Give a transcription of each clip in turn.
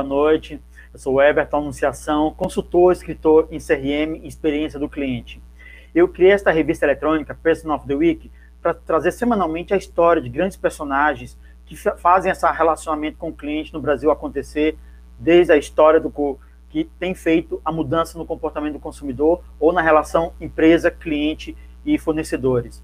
Boa noite. Eu sou Everton Anunciação, consultor, escritor em CRM e experiência do cliente. Eu criei esta revista eletrônica, Person of the Week, para trazer semanalmente a história de grandes personagens que fazem esse relacionamento com o cliente no Brasil acontecer, desde a história do que tem feito a mudança no comportamento do consumidor ou na relação empresa, cliente e fornecedores.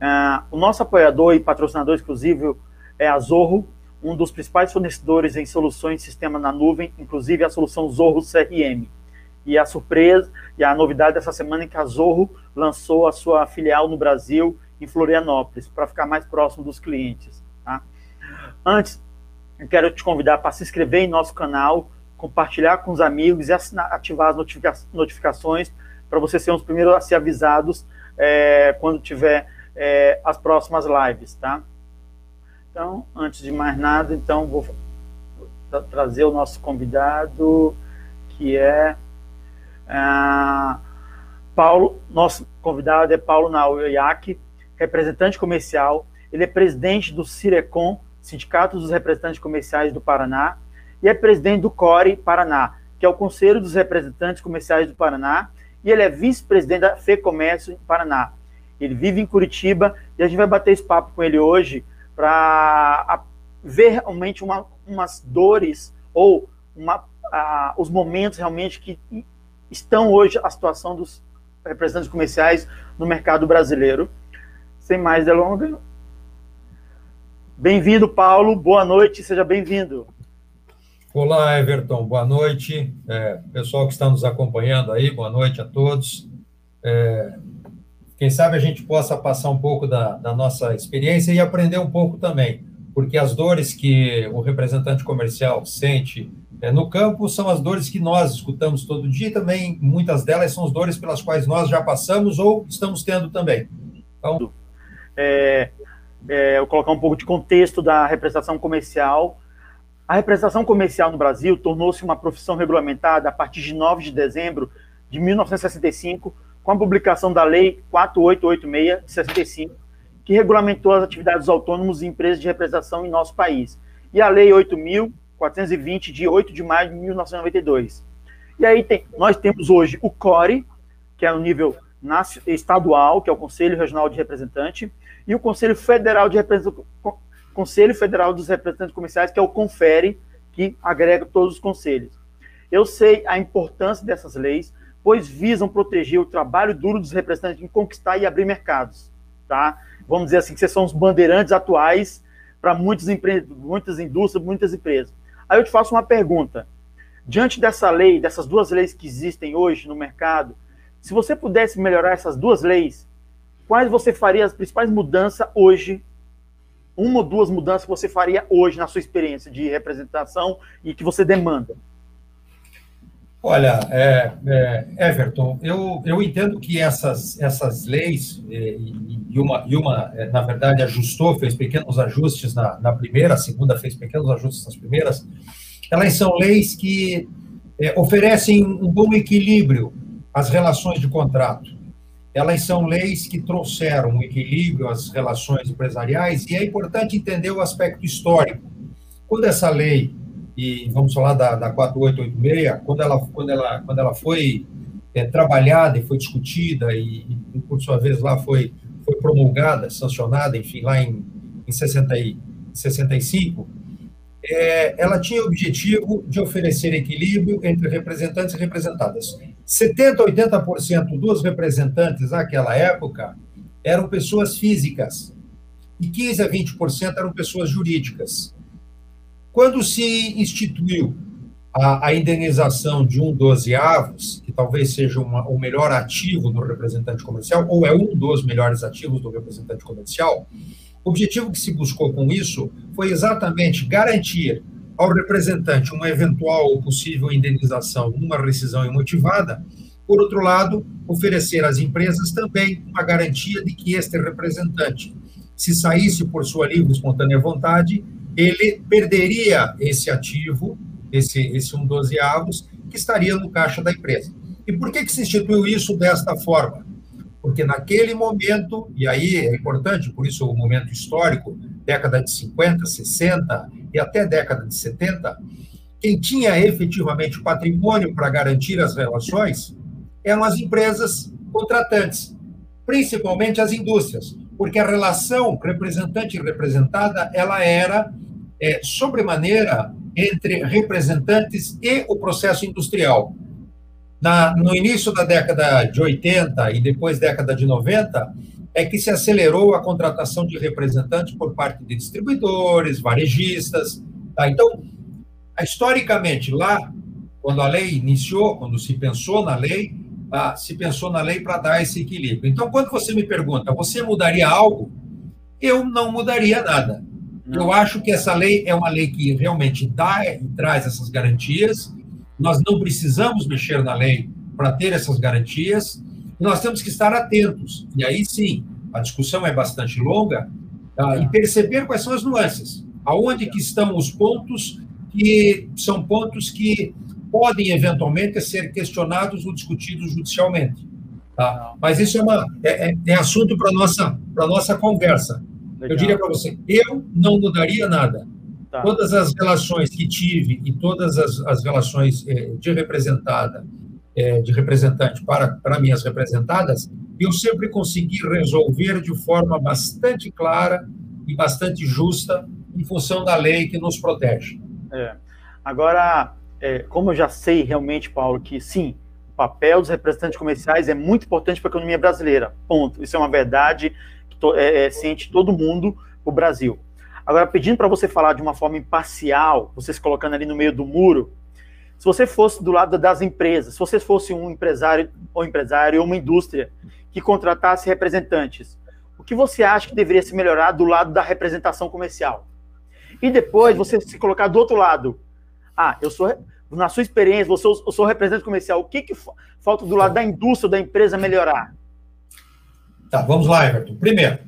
Uh, o nosso apoiador e patrocinador exclusivo é a Zorro, um dos principais fornecedores em soluções de sistema na nuvem, inclusive a solução Zorro CRM. E a surpresa e a novidade dessa semana é que a Zorro lançou a sua filial no Brasil, em Florianópolis, para ficar mais próximo dos clientes. Tá? Antes, eu quero te convidar para se inscrever em nosso canal, compartilhar com os amigos e ativar as notifica notificações para você ser um dos primeiros a ser avisados é, quando tiver é, as próximas lives, tá? Então, antes de mais nada, então vou tra trazer o nosso convidado, que é uh, Paulo. Nosso convidado é Paulo Naoyaki, representante comercial. Ele é presidente do Cirecom, Sindicato dos Representantes Comerciais do Paraná, e é presidente do CORE Paraná, que é o Conselho dos Representantes Comerciais do Paraná, e ele é vice-presidente da FEComércio Paraná. Ele vive em Curitiba e a gente vai bater esse papo com ele hoje para ver realmente uma, umas dores ou uma, os momentos realmente que estão hoje a situação dos representantes comerciais no mercado brasileiro. Sem mais delongas, bem-vindo, Paulo. Boa noite, seja bem-vindo. Olá, Everton. Boa noite. É, pessoal que está nos acompanhando aí, boa noite a todos. É, quem sabe a gente possa passar um pouco da, da nossa experiência e aprender um pouco também, porque as dores que o representante comercial sente é, no campo são as dores que nós escutamos todo dia e também muitas delas são as dores pelas quais nós já passamos ou estamos tendo também. Então, é, é, eu colocar um pouco de contexto da representação comercial. A representação comercial no Brasil tornou-se uma profissão regulamentada a partir de 9 de dezembro de 1965, com a publicação da Lei 4886 de 65, que regulamentou as atividades dos autônomos e empresas de representação em nosso país, e a Lei 8.420, de 8 de maio de 1992. E aí tem, nós temos hoje o CORE, que é o nível estadual, que é o Conselho Regional de Representante, e o Conselho Federal de Representante, Conselho Federal dos Representantes Comerciais, que é o CONFERE, que agrega todos os conselhos. Eu sei a importância dessas leis, pois visam proteger o trabalho duro dos representantes em conquistar e abrir mercados, tá? Vamos dizer assim, que vocês são os bandeirantes atuais para muitas, muitas indústrias, muitas empresas. Aí eu te faço uma pergunta. Diante dessa lei, dessas duas leis que existem hoje no mercado, se você pudesse melhorar essas duas leis, quais você faria as principais mudanças hoje? Uma ou duas mudanças que você faria hoje na sua experiência de representação e que você demanda? Olha, é, é, Everton, eu, eu entendo que essas, essas leis, e, e, uma, e uma, é, na verdade, ajustou, fez pequenos ajustes na, na primeira, a segunda fez pequenos ajustes nas primeiras, elas são leis que é, oferecem um bom equilíbrio as relações de contrato. Elas são leis que trouxeram um equilíbrio às relações empresariais e é importante entender o aspecto histórico. Quando essa lei, e vamos falar da, da 4886, quando ela, quando ela, quando ela foi é, trabalhada e foi discutida e, e, por sua vez, lá foi, foi promulgada, sancionada, enfim, lá em, em 60 e, 65, é, ela tinha o objetivo de oferecer equilíbrio entre representantes e representadas. 70% a 80% dos representantes naquela época eram pessoas físicas e 15% a 20% eram pessoas jurídicas. Quando se instituiu a, a indenização de um dozeavos, que talvez seja uma, o melhor ativo do representante comercial, ou é um dos melhores ativos do representante comercial, o objetivo que se buscou com isso foi exatamente garantir ao representante uma eventual ou possível indenização numa rescisão imotivada, por outro lado, oferecer às empresas também uma garantia de que este representante, se saísse por sua livre e espontânea vontade, ele perderia esse ativo, esse, esse um dozeavos, que estaria no caixa da empresa. E por que, que se instituiu isso desta forma? Porque naquele momento, e aí é importante, por isso o momento histórico, década de 50, 60, e até década de 70, quem tinha efetivamente patrimônio para garantir as relações eram as empresas contratantes, principalmente as indústrias, porque a relação representante e representada ela era é, sobremaneira entre representantes e o processo industrial. Na, no início da década de 80 e depois década de 90, é que se acelerou a contratação de representantes por parte de distribuidores, varejistas. Tá? Então, historicamente, lá, quando a lei iniciou, quando se pensou na lei, ah, se pensou na lei para dar esse equilíbrio. Então, quando você me pergunta, você mudaria algo? Eu não mudaria nada. Eu acho que essa lei é uma lei que realmente dá e traz essas garantias. Nós não precisamos mexer na lei para ter essas garantias. Nós temos que estar atentos. E aí sim, a discussão é bastante longa tá? e perceber quais são as nuances. Aonde que estão os pontos que são pontos que podem eventualmente ser questionados ou discutidos judicialmente. Tá? Mas isso é, uma, é, é, é assunto para a nossa, nossa conversa. Legal. Eu diria para você, eu não mudaria nada. Tá. Todas as relações que tive e todas as, as relações é, de representada, é, de representante para, para minhas representadas, eu sempre consegui resolver de forma bastante clara e bastante justa em função da lei que nos protege. É. Agora, é, como eu já sei realmente, Paulo, que sim, o papel dos representantes comerciais é muito importante para a economia brasileira. Ponto. Isso é uma verdade que to, é, é ciente todo mundo, o Brasil. Agora, pedindo para você falar de uma forma imparcial, você se colocando ali no meio do muro, se você fosse do lado das empresas, se você fosse um empresário ou empresário ou uma indústria que contratasse representantes, o que você acha que deveria se melhorar do lado da representação comercial? E depois você se colocar do outro lado. Ah, eu sou, na sua experiência, você, eu sou representante comercial. O que, que falta do lado da indústria, da empresa melhorar? Tá, vamos lá, Everton. Primeiro,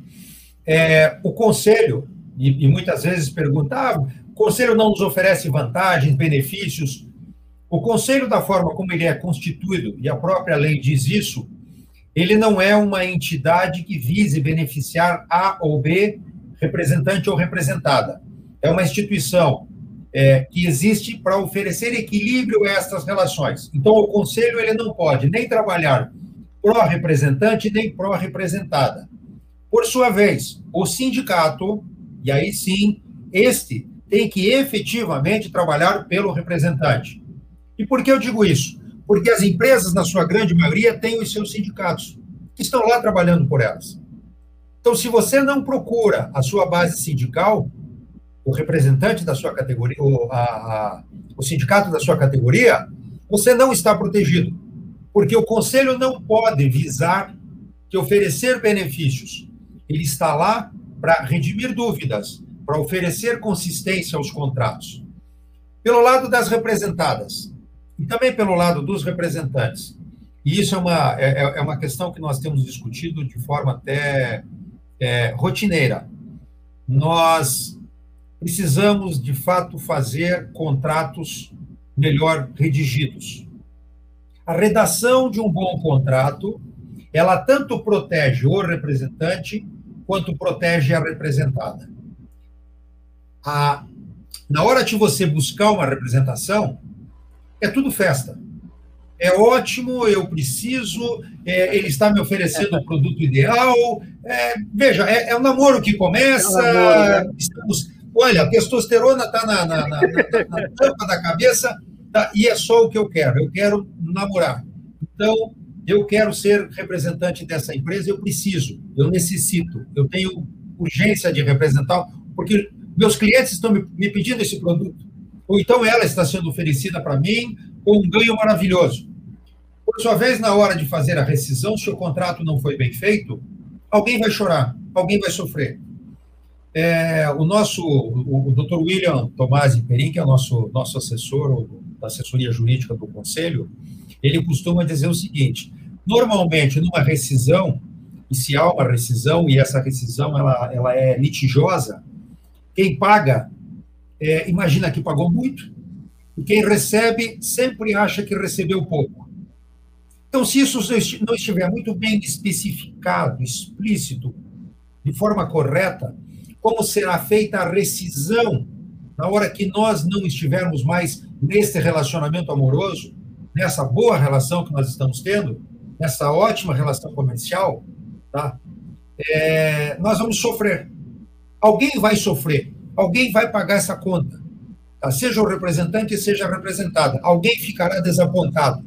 é, o conselho, e, e, muitas vezes pergunta, ah, o conselho não nos oferece vantagens, benefícios. O conselho, da forma como ele é constituído, e a própria lei diz isso, ele não é uma entidade que vise beneficiar A ou B, representante ou representada. É uma instituição é, que existe para oferecer equilíbrio a essas relações. Então, o conselho ele não pode nem trabalhar pró-representante nem pró-representada. Por sua vez, o sindicato, e aí sim, este tem que efetivamente trabalhar pelo representante. E por que eu digo isso? Porque as empresas, na sua grande maioria, têm os seus sindicatos, que estão lá trabalhando por elas. Então, se você não procura a sua base sindical, o representante da sua categoria, o, a, a, o sindicato da sua categoria, você não está protegido. Porque o conselho não pode visar que oferecer benefícios. Ele está lá para redimir dúvidas, para oferecer consistência aos contratos. Pelo lado das representadas, e também pelo lado dos representantes. E isso é uma, é, é, é uma questão que nós temos discutido de forma até é, rotineira. Nós precisamos, de fato, fazer contratos melhor redigidos. A redação de um bom contrato, ela tanto protege o representante quanto protege a representada. A, na hora de você buscar uma representação, é tudo festa. É ótimo, eu preciso, é, ele está me oferecendo o produto ideal. É, veja, é, é um namoro que começa, é um namoro, né? estamos Olha, a testosterona está na, na, na, na, tampa da cabeça tá, e é só o que eu quero. Eu quero namorar. Então, eu quero ser representante dessa empresa, eu preciso, eu necessito, eu tenho urgência de representar, porque meus clientes estão me, pedindo esse produto. Ou então ela está sendo oferecida para mim com um ganho maravilhoso. Por sua vez, na hora de fazer a rescisão, se o contrato não foi bem feito, alguém vai chorar, alguém vai sofrer. É, o nosso, o, Dr. William Tomasi Perim, que é o nosso, nosso assessor da assessoria jurídica do Conselho, ele costuma dizer o seguinte: normalmente, numa rescisão, e se há uma rescisão e essa rescisão ela, ela é litigiosa, quem paga, é, imagina que pagou muito, e quem recebe sempre acha que recebeu pouco. Então, se isso não estiver muito bem especificado, explícito, de forma correta, como será feita a rescisão na hora que nós não estivermos mais nesse relacionamento amoroso, nessa boa relação que nós estamos tendo, nessa ótima relação comercial, tá? É, nós vamos sofrer. Alguém vai sofrer. Alguém vai pagar essa conta. Tá? Seja o representante, seja a representada. Alguém ficará desapontado.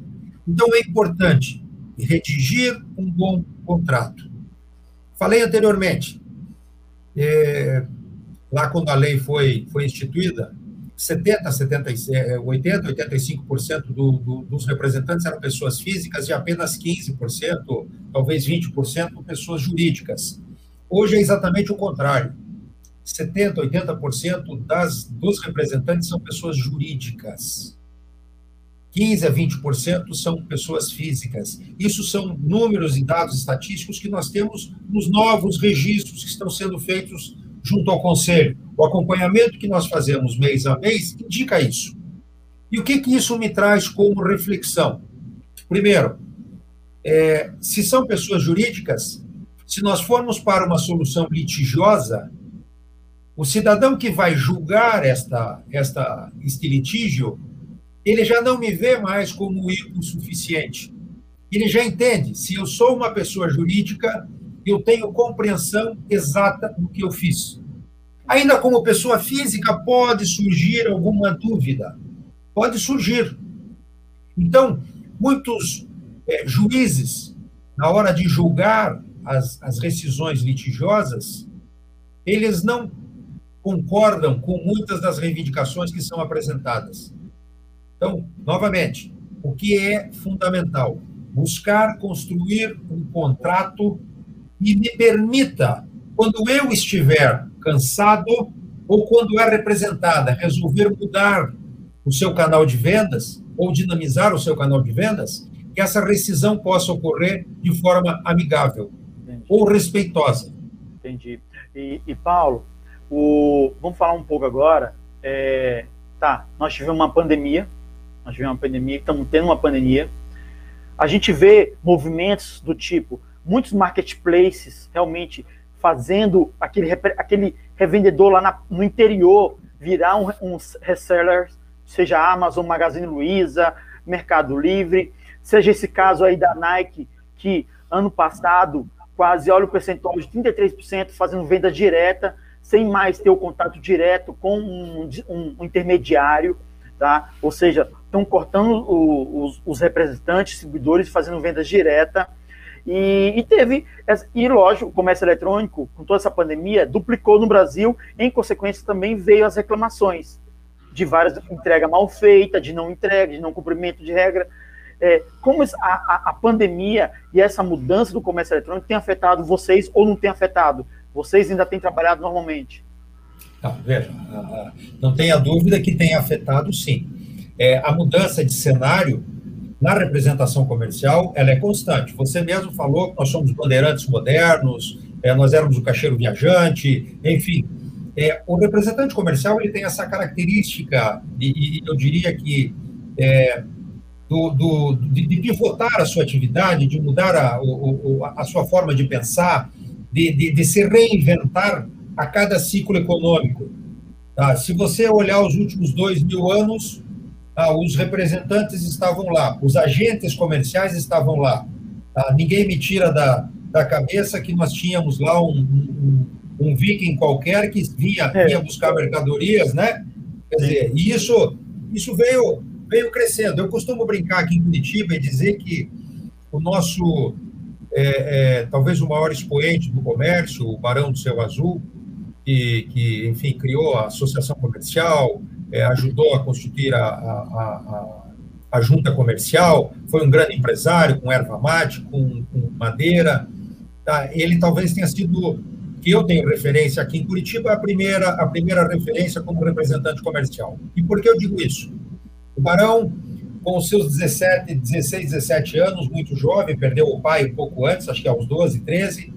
Então é importante redigir um bom contrato. Falei anteriormente, é, lá quando a lei foi, foi instituída, 70, 70, 80, 85% do, do, dos representantes eram pessoas físicas e apenas 15%, talvez 20%, pessoas jurídicas. Hoje é exatamente o contrário. 70, 80% das, dos representantes são pessoas jurídicas. 15 a 20% são pessoas físicas. Isso são números e dados estatísticos que nós temos nos novos registros que estão sendo feitos junto ao Conselho. O acompanhamento que nós fazemos mês a mês indica isso. E o que, que isso me traz como reflexão? Primeiro, é, se são pessoas jurídicas, se nós formos para uma solução litigiosa, o cidadão que vai julgar esta, esta, este litígio, ele já não me vê mais como o suficiente. Ele já entende, se eu sou uma pessoa jurídica, eu tenho compreensão exata do que eu fiz. Ainda como pessoa física, pode surgir alguma dúvida. Pode surgir. Então, muitos é, juízes, na hora de julgar as, as rescisões litigiosas, eles não concordam com muitas das reivindicações que são apresentadas. Então, novamente, o que é fundamental? Buscar construir um contrato e me permita, quando eu estiver cansado ou quando é representada, resolver mudar o seu canal de vendas ou dinamizar o seu canal de vendas, que essa rescisão possa ocorrer de forma amigável Entendi. ou respeitosa. Entendi. E, e Paulo, o, vamos falar um pouco agora. É, tá, nós tivemos uma pandemia, nós tivemos uma pandemia, estamos tendo uma pandemia. A gente vê movimentos do tipo muitos marketplaces realmente fazendo aquele, aquele revendedor lá na, no interior virar um, um reseller, seja Amazon, Magazine Luiza, Mercado Livre, seja esse caso aí da Nike, que ano passado quase, olha o percentual de 33% fazendo venda direta, sem mais ter o contato direto com um, um, um intermediário, tá? Ou seja, estão cortando o, os, os representantes, distribuidores, fazendo vendas direta, e, e, teve, e lógico, o comércio eletrônico, com toda essa pandemia, duplicou no Brasil, em consequência também veio as reclamações de várias entrega mal feita, de não entrega, de não cumprimento de regra. É, como a, a, a, pandemia e essa mudança do comércio eletrônico tem afetado vocês ou não tem afetado? Vocês ainda têm trabalhado normalmente? Não, veja, não tenha dúvida que tem afetado sim. É, a mudança de cenário na representação comercial, ela é constante. Você mesmo falou que nós somos bandeirantes modernos, é, nós éramos o caixeiro viajante, enfim. É, o representante comercial ele tem essa característica, e, e eu diria que é, do, do, de, de, pivotar a sua atividade, de mudar a, o, a sua forma de pensar, de, de, de, se reinventar a cada ciclo econômico. Tá? Se você olhar os últimos dois mil anos, ah, os representantes estavam lá, os agentes comerciais estavam lá. Ah, ninguém me tira da, da cabeça que nós tínhamos lá um, um, um viking qualquer que vinha, é. vinha buscar mercadorias, né? Quer dizer, e isso, isso veio, veio crescendo. Eu costumo brincar aqui em Curitiba e dizer que o nosso, é, é, talvez o maior expoente do comércio, o Barão do Céu Azul, que, que enfim, criou a Associação Comercial, é, ajudou a constituir a, a, a, a, junta comercial, foi um grande empresário com erva mate, com, com madeira. Tá? Ele talvez tenha sido, que eu tenho referência aqui em Curitiba, a primeira, a primeira referência como representante comercial. E por que eu digo isso? O Barão, com seus 17, 16, 17 anos, muito jovem, perdeu o pai um pouco antes, acho que aos 12, 13,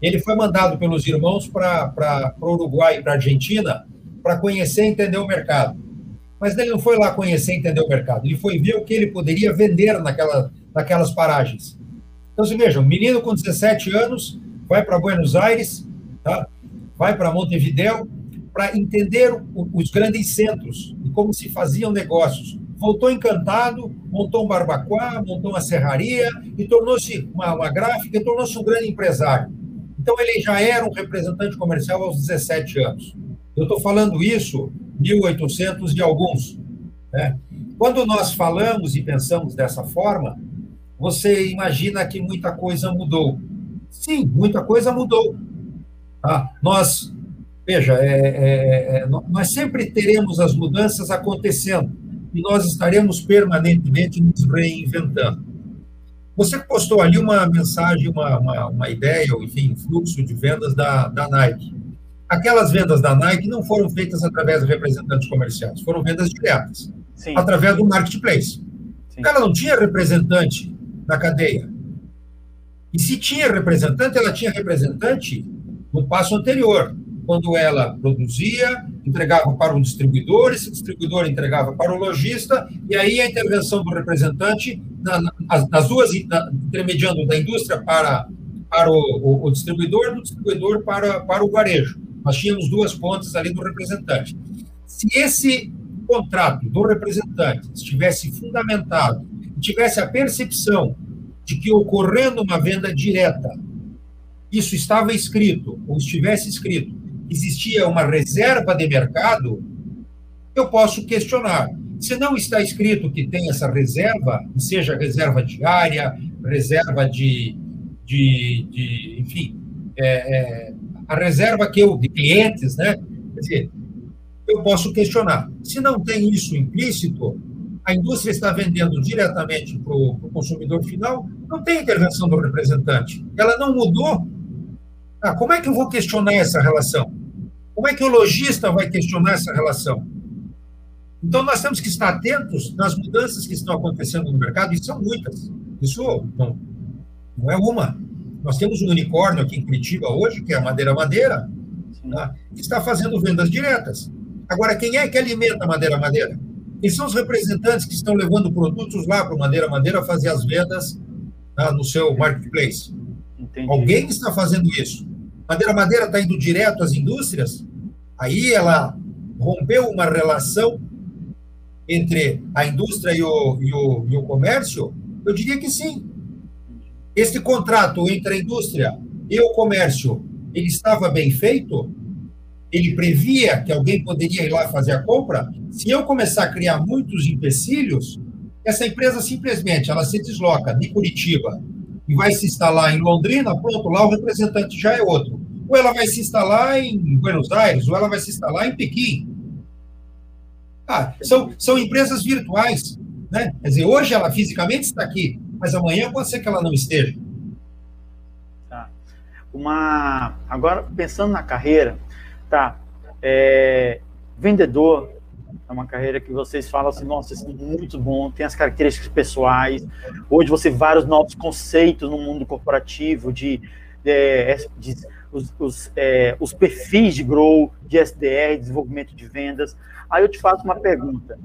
ele foi mandado pelos irmãos para o Uruguai e para a Argentina para conhecer e entender o mercado. Mas ele não foi lá conhecer e entender o mercado, ele foi ver o que ele poderia vender naquela, naquelas paragens. Então, se veja, um menino com 17 anos vai para Buenos Aires, tá? vai para Montevideo, para entender os grandes centros e como se faziam negócios. Voltou encantado, montou um barbacoa, montou uma serraria e tornou-se uma, uma gráfica tornou-se um grande empresário. Então, ele já era um representante comercial aos 17 anos. Eu estou falando isso 1800 e alguns. Né? Quando nós falamos e pensamos dessa forma, você imagina que muita coisa mudou. Sim, muita coisa mudou. Tá? Nós, veja, é, é, é, nós sempre teremos as mudanças acontecendo e nós estaremos permanentemente nos reinventando. Você postou ali uma mensagem, uma, uma, uma ideia, ou enfim, fluxo de vendas da, da Nike. Aquelas vendas da Nike não foram feitas através de representantes comerciais, foram vendas diretas, Sim. através do marketplace. Sim. Ela não tinha representante na cadeia. E se tinha representante, ela tinha representante no passo anterior, quando ela produzia, entregava para o distribuidor, esse distribuidor entregava para o lojista, e aí a intervenção do representante na, nas duas, na, intermediando da indústria para, para o, o, o, distribuidor, do distribuidor para, para o varejo. Nós tínhamos duas pontes ali do representante. Se esse contrato do representante estivesse fundamentado, tivesse a percepção de que ocorrendo uma venda direta, isso estava escrito, ou estivesse escrito, existia uma reserva de mercado, eu posso questionar. Se não está escrito que tem essa reserva, seja reserva diária, reserva de, de, de enfim, é, é, a reserva que eu, de clientes, né? Quer dizer, eu posso questionar. Se não tem isso implícito, a indústria está vendendo diretamente para o consumidor final, não tem intervenção do representante. Ela não mudou. Ah, como é que eu vou questionar essa relação? Como é que o lojista vai questionar essa relação? Então, nós temos que estar atentos nas mudanças que estão acontecendo no mercado, e são muitas. Isso não, não é uma. Nós temos um unicórnio aqui em Curitiba hoje, que é a Madeira Madeira, tá? que está fazendo vendas diretas. Agora, quem é que alimenta a Madeira Madeira? Quem são os representantes que estão levando produtos lá para o Madeira Madeira fazer as vendas tá, no seu marketplace? Entendi. Alguém está fazendo isso. Madeira Madeira está indo direto às indústrias? Aí ela rompeu uma relação entre a indústria e o, e o, e o comércio? Eu diria que sim. Este contrato entre a indústria e o comércio, ele estava bem feito? Ele previa que alguém poderia ir lá fazer a compra? Se eu começar a criar muitos empecilhos, essa empresa simplesmente ela se desloca de Curitiba e vai se instalar em Londrina, pronto, lá o representante já é outro ou ela vai se instalar em Buenos Aires, ou ela vai se instalar em Pequim. Ah, são, são empresas virtuais. Né? Quer dizer, hoje ela fisicamente está aqui, mas amanhã pode ser que ela não esteja. Tá. Uma... Agora, pensando na carreira, tá, é... vendedor é uma carreira que vocês falam assim, nossa, isso é muito bom, tem as características pessoais. Hoje você vários novos conceitos no mundo corporativo de, de, de os, os, é, os perfis de grow, de SDR, desenvolvimento de vendas. Aí eu te faço uma pergunta,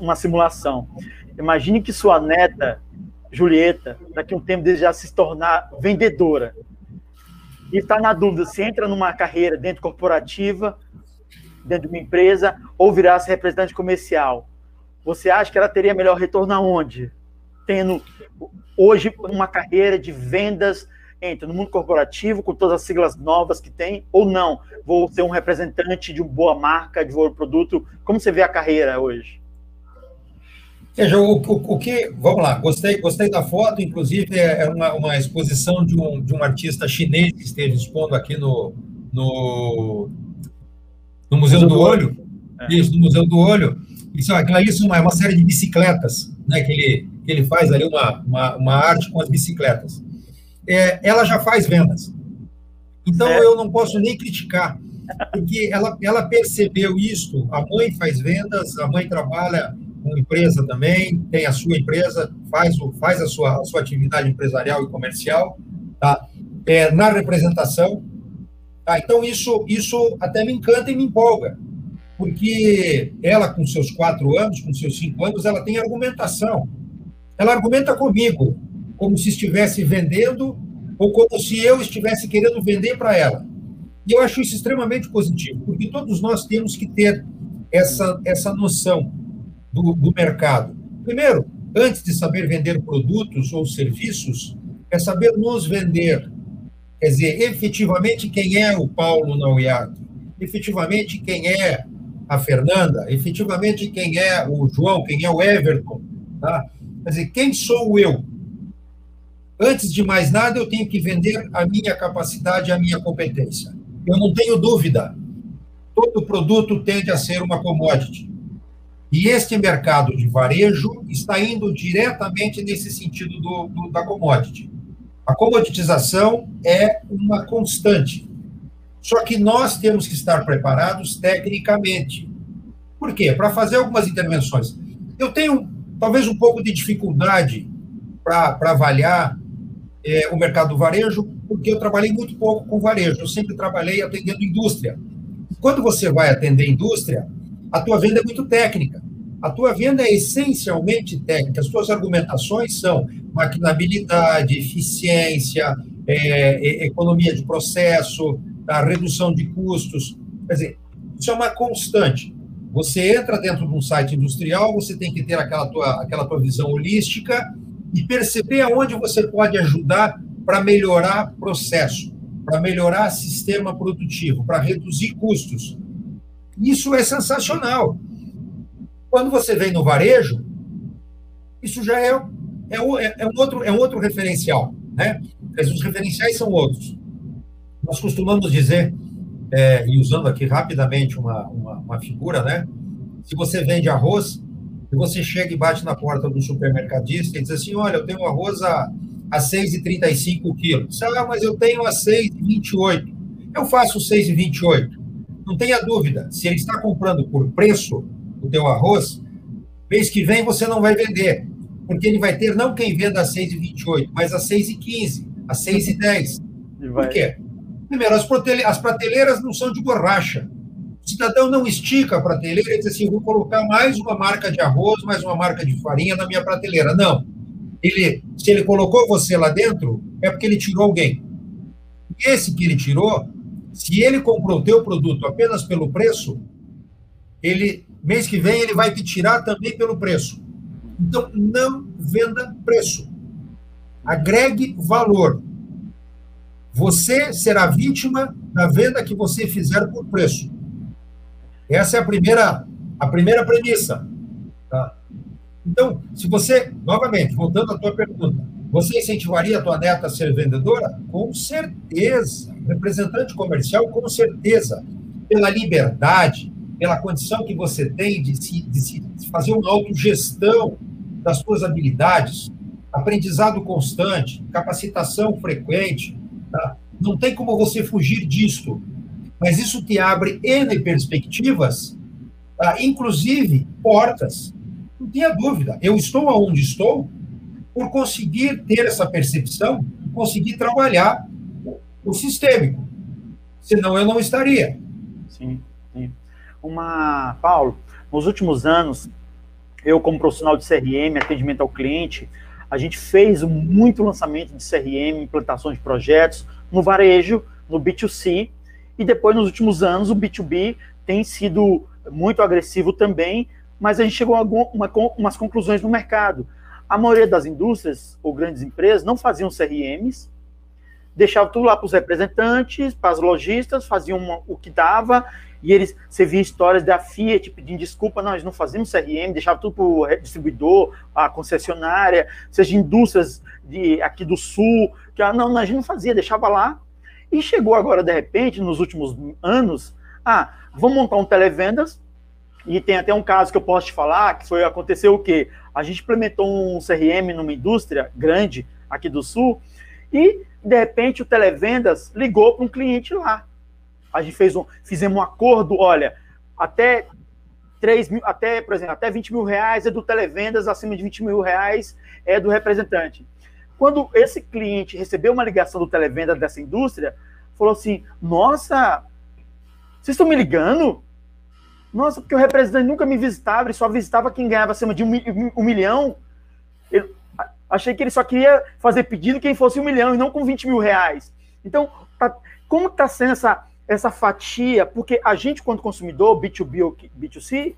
uma simulação. Imagine que sua neta, Julieta, daqui a um tempo desejar se tornar vendedora. E está na dúvida se entra numa carreira dentro corporativa, dentro de uma empresa, ou virar-se representante comercial. Você acha que ela teria melhor retorno aonde? Tendo hoje uma carreira de vendas entra no mundo corporativo com todas as siglas novas que tem, ou não? Vou ser um representante de uma boa marca, de um bom produto. Como você vê a carreira hoje? Veja, o, o, o, que. Vamos lá, gostei, gostei da foto, inclusive é, é uma, uma exposição de um, de um artista chinês que esteve expondo aqui no, no, no Museu, Museu do, do, Olho. É. Isso, no Museu do Olho. Isso, aquilo ali é uma, uma série de bicicletas, né? Que ele, que ele faz ali uma, uma, uma arte com as bicicletas é, ela já faz vendas. Então, é. eu não posso nem criticar, porque ela, ela percebeu isso. A mãe faz vendas, a mãe trabalha com empresa também, tem a sua empresa, faz, o, faz a, sua, a sua atividade empresarial e comercial, tá? É, na representação. Tá? Então, isso, isso até me encanta e me empolga, porque ela, com seus quatro anos, com seus cinco anos, ela tem argumentação. Ela argumenta comigo, como se estivesse vendendo ou como se eu estivesse querendo vender para ela. E eu acho isso extremamente positivo, porque todos nós temos que ter essa, essa noção do, do mercado. Primeiro, antes de saber vender produtos ou serviços, é saber nos vender. Quer dizer, efetivamente quem é o Paulo Nauiato, efetivamente quem é a Fernanda, efetivamente quem é o João, quem é o Everton. Tá? Quer dizer, quem sou eu? Antes de mais nada, eu tenho que vender a minha capacidade, a minha competência. Eu não tenho dúvida. Todo produto tende a ser uma commodity. E este mercado de varejo está indo diretamente nesse sentido do, do, da commodity. A comoditização é uma constante. Só que nós temos que estar preparados tecnicamente. Por quê? Para fazer algumas intervenções. Eu tenho talvez um pouco de dificuldade para avaliar é, o mercado do varejo, porque eu trabalhei muito pouco com varejo. Eu sempre trabalhei atendendo indústria. Quando você vai atender indústria, a tua venda é muito técnica. A tua venda é essencialmente técnica. As tuas argumentações são maquinabilidade, eficiência, é, economia de processo, a redução de custos. Quer dizer, isso é uma constante. Você entra dentro de um site industrial, você tem que ter aquela tua, aquela tua visão holística e perceber aonde você pode ajudar para melhorar processo, para melhorar sistema produtivo, para reduzir custos. Isso é sensacional. Quando você vem no varejo, isso já é, é, é, é um, outro, é um outro referencial. Né? Os referenciais são outros. Nós costumamos dizer, é, e usando aqui rapidamente uma, uma, uma, figura, né? Se você vende arroz, você chega e bate na porta do supermercadista e diz assim: Olha, eu tenho arroz a, a 6,35 quilos. Ah, mas eu tenho a 6,28. Eu faço 6,28. Não tenha dúvida, se ele está comprando por preço, o teu arroz, mês que vem você não vai vender, porque ele vai ter não quem venda a 6,28, mas a 6,15, a 6,10. Por quê? Primeiro, as prateleiras não são de borracha. O cidadão não estica a prateleira e diz assim: vou colocar mais uma marca de arroz, mais uma marca de farinha na minha prateleira. Não. Ele, se ele colocou você lá dentro, é porque ele tirou alguém. Esse que ele tirou, se ele comprou o teu produto apenas pelo preço, ele mês que vem ele vai te tirar também pelo preço. Então, não venda preço. Agregue valor. Você será vítima da venda que você fizer por preço. Essa é a primeira, a primeira premissa. Tá? Então, se você, novamente, voltando à tua pergunta, você incentivaria a tua neta a ser vendedora? Com certeza. Representante comercial, com certeza. Pela liberdade, pela condição que você tem de, se, de, se, fazer uma autogestão das suas habilidades, aprendizado constante, capacitação frequente. Tá? Não tem como você fugir disto. Mas isso te abre N perspectivas, tá? inclusive portas. Não tenha dúvida. Eu estou onde estou por conseguir ter essa percepção, conseguir trabalhar o sistêmico. Senão eu não estaria. Sim uma. Paulo, nos últimos anos, eu, como profissional de CRM, atendimento ao cliente, a gente fez muito lançamento de CRM, implantação de projetos no varejo, no B2C, e depois, nos últimos anos, o B2B tem sido muito agressivo também, mas a gente chegou a algumas uma, conclusões no mercado. A maioria das indústrias ou grandes empresas não faziam CRMs, deixavam tudo lá para os representantes, para as lojistas, faziam uma, o que dava e eles, você via histórias da Fiat pedindo desculpa, nós não fazemos CRM, deixava tudo para o distribuidor, a concessionária, seja indústrias de, aqui do sul, que ah, não, a gente não fazia, deixava lá. E chegou agora, de repente, nos últimos anos, ah, vamos montar um televendas, e tem até um caso que eu posso te falar, que foi, aconteceu o quê? A gente implementou um CRM numa indústria grande aqui do sul, e, de repente, o televendas ligou para um cliente lá a gente fez um, fizemos um acordo, olha, até 3 mil, até, por exemplo, até 20 mil reais é do televendas, acima de 20 mil reais é do representante. Quando esse cliente recebeu uma ligação do televenda dessa indústria, falou assim: Nossa, vocês estão me ligando? Nossa, porque o representante nunca me visitava, ele só visitava quem ganhava acima de um, um milhão. Eu achei que ele só queria fazer pedido quem fosse um milhão e não com 20 mil reais. Então, tá, como está sendo essa, essa fatia, porque a gente, quando consumidor, B2B ou B2C,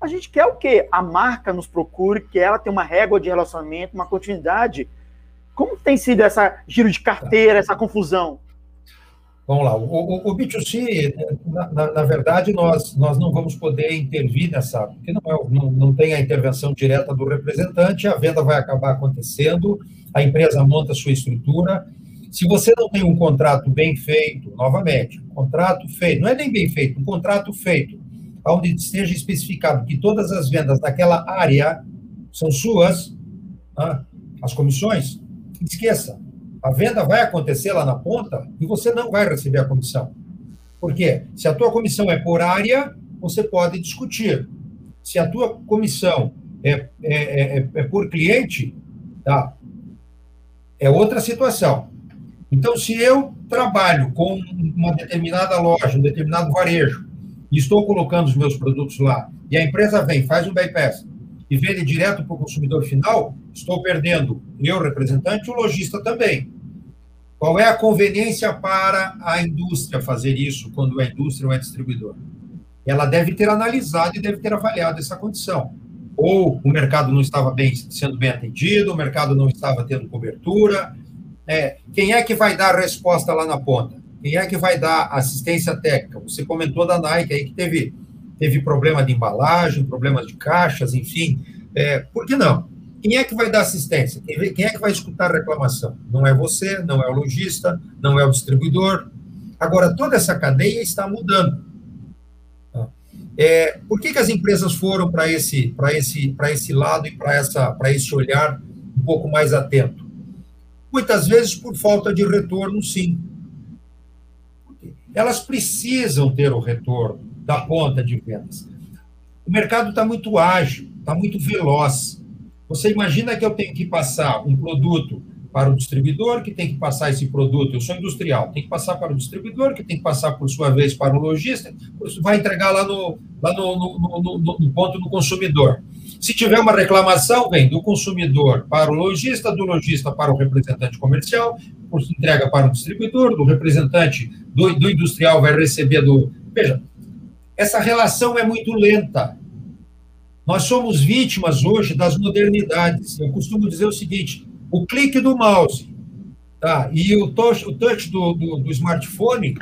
a gente quer o quê? A marca nos procure, que ela tem uma régua de relacionamento, uma continuidade. Como tem sido essa giro de carteira, essa confusão? Vamos lá, o, o, o B2C, na, na, verdade, nós, nós não vamos poder intervir nessa, porque não, é, não, não tem a intervenção direta do representante, a venda vai acabar acontecendo, a empresa monta a sua estrutura. Se você não tem um contrato bem feito, novamente, um contrato feito, não é nem bem feito, um contrato feito, onde esteja especificado que todas as vendas daquela área são suas, ah, as comissões, esqueça, a venda vai acontecer lá na ponta e você não vai receber a comissão. Por quê? Se a tua comissão é por área, você pode discutir. Se a tua comissão é, é, é, é, é por cliente, tá? é outra situação. Então, se eu trabalho com uma determinada loja, um determinado varejo, e estou colocando os meus produtos lá, e a empresa vem, faz um bypass e vende direto para o consumidor final, estou perdendo eu, representante, o lojista também. Qual é a conveniência para a indústria fazer isso quando é indústria ou é distribuidor? Ela deve ter analisado e deve ter avaliado essa condição. Ou o mercado não estava bem, sendo bem atendido, o mercado não estava tendo cobertura. É, quem é que vai dar a resposta lá na ponta? Quem é que vai dar assistência técnica? Você comentou da Nike aí que teve, teve problema de embalagem, problemas de caixas, enfim. É, por que não? Quem é que vai dar assistência? Quem é que vai escutar a reclamação? Não é você, não é o lojista, não é o distribuidor. Agora, toda essa cadeia está mudando. Tá? É, por que, que as empresas foram para esse, esse, esse lado e para esse olhar um pouco mais atento? Muitas vezes por falta de retorno, sim. Elas precisam ter o retorno da ponta de vendas. O mercado está muito ágil, está muito veloz. Você imagina que eu tenho que passar um produto para o distribuidor, que tem que passar esse produto, eu sou industrial, tem que passar para o distribuidor, que tem que passar, por sua vez, para o lojista, vai entregar lá no, lá no, no, no, no ponto do consumidor. Se tiver uma reclamação, vem do consumidor para o lojista, do lojista para o representante comercial, entrega para o distribuidor, do representante do, do industrial vai receber do. Veja, essa relação é muito lenta. Nós somos vítimas hoje das modernidades. Eu costumo dizer o seguinte: o clique do mouse tá, e o touch, o touch do, do, do smartphone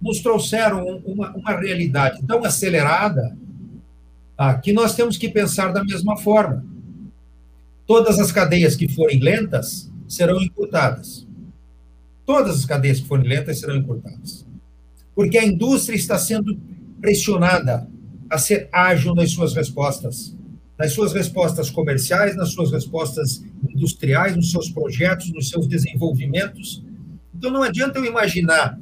nos trouxeram uma, uma realidade tão acelerada tá, que nós temos que pensar da mesma forma. Todas as cadeias que forem lentas serão encurtadas. Todas as cadeias que forem lentas serão encurtadas. Porque a indústria está sendo pressionada a ser ágil nas suas respostas, nas suas respostas comerciais, nas suas respostas industriais, nos seus projetos, nos seus desenvolvimentos. Então, não adianta eu imaginar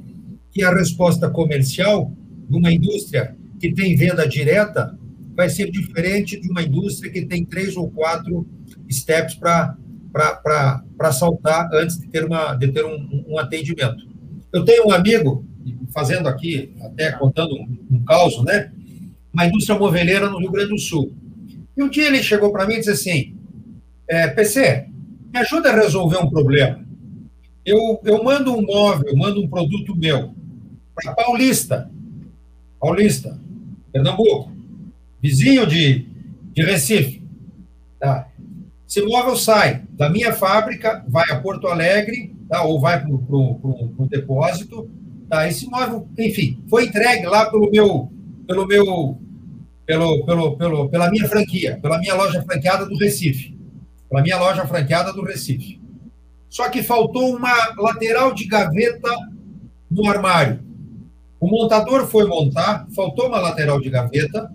que a resposta comercial de uma indústria que tem venda direta vai ser diferente de uma indústria que tem três ou quatro steps para saltar antes de ter, uma, de ter um, um, atendimento. Eu tenho um amigo, fazendo aqui, até contando um, um caos, né? uma indústria moveleira no Rio Grande do Sul. E um dia ele chegou para mim e disse assim: é, PC, me ajuda a resolver um problema. Eu, eu mando um móvel, eu mando um produto meu para Paulista, Paulista, Pernambuco, vizinho de, de Recife. Tá? Esse móvel sai da minha fábrica, vai a Porto Alegre, tá? ou vai para o depósito. Tá? Esse móvel, enfim, foi entregue lá pelo meu, pelo meu pelo, pelo, pelo, pela minha franquia, pela minha loja franqueada do Recife. Pela minha loja franqueada do Recife. Só que faltou uma lateral de gaveta no armário. O montador foi montar, faltou uma lateral de gaveta.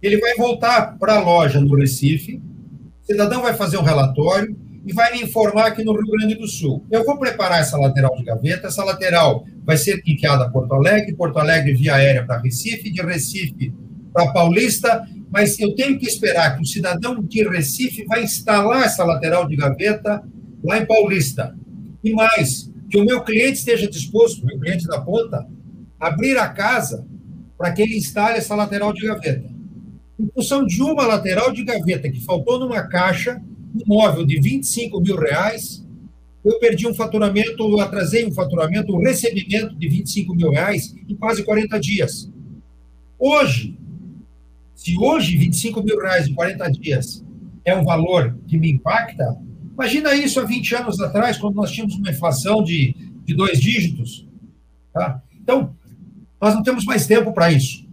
Ele vai voltar para a loja no Recife. O cidadão vai fazer um relatório e vai me informar aqui no Rio Grande do Sul. Eu vou preparar essa lateral de gaveta. Essa lateral vai ser enviada a Porto Alegre, Porto Alegre via aérea para Recife, de Recife para Paulista, mas eu tenho que esperar que o cidadão de Recife vai instalar essa lateral de gaveta lá em Paulista. E mais, que o meu cliente esteja disposto, o meu cliente da ponta, abrir a casa para que ele instale essa lateral de gaveta. Em função de uma lateral de gaveta que faltou numa caixa, um móvel de 25 mil reais, eu perdi um faturamento, eu atrasei um faturamento, um recebimento de 25 mil reais em quase 40 dias. Hoje, se hoje 25 mil reais em 40 dias é um valor que me impacta, imagina isso há 20 anos atrás, quando nós tínhamos uma inflação de, de dois dígitos. Tá? Então, nós não temos mais tempo para isso.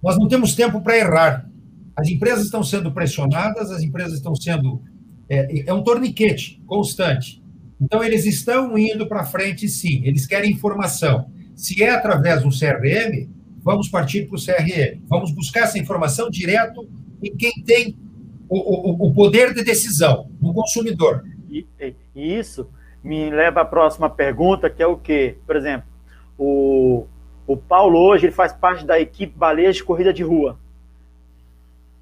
Nós não temos tempo para errar. As empresas estão sendo pressionadas, as empresas estão sendo. É, é um torniquete constante. Então, eles estão indo para frente, sim. Eles querem informação. Se é através do CRM, vamos partir para o CRM. Vamos buscar essa informação direto em quem tem o, o, o poder de decisão, no consumidor. E, e isso me leva à próxima pergunta, que é o quê? Por exemplo, o, o Paulo hoje ele faz parte da equipe Baleias de Corrida de Rua.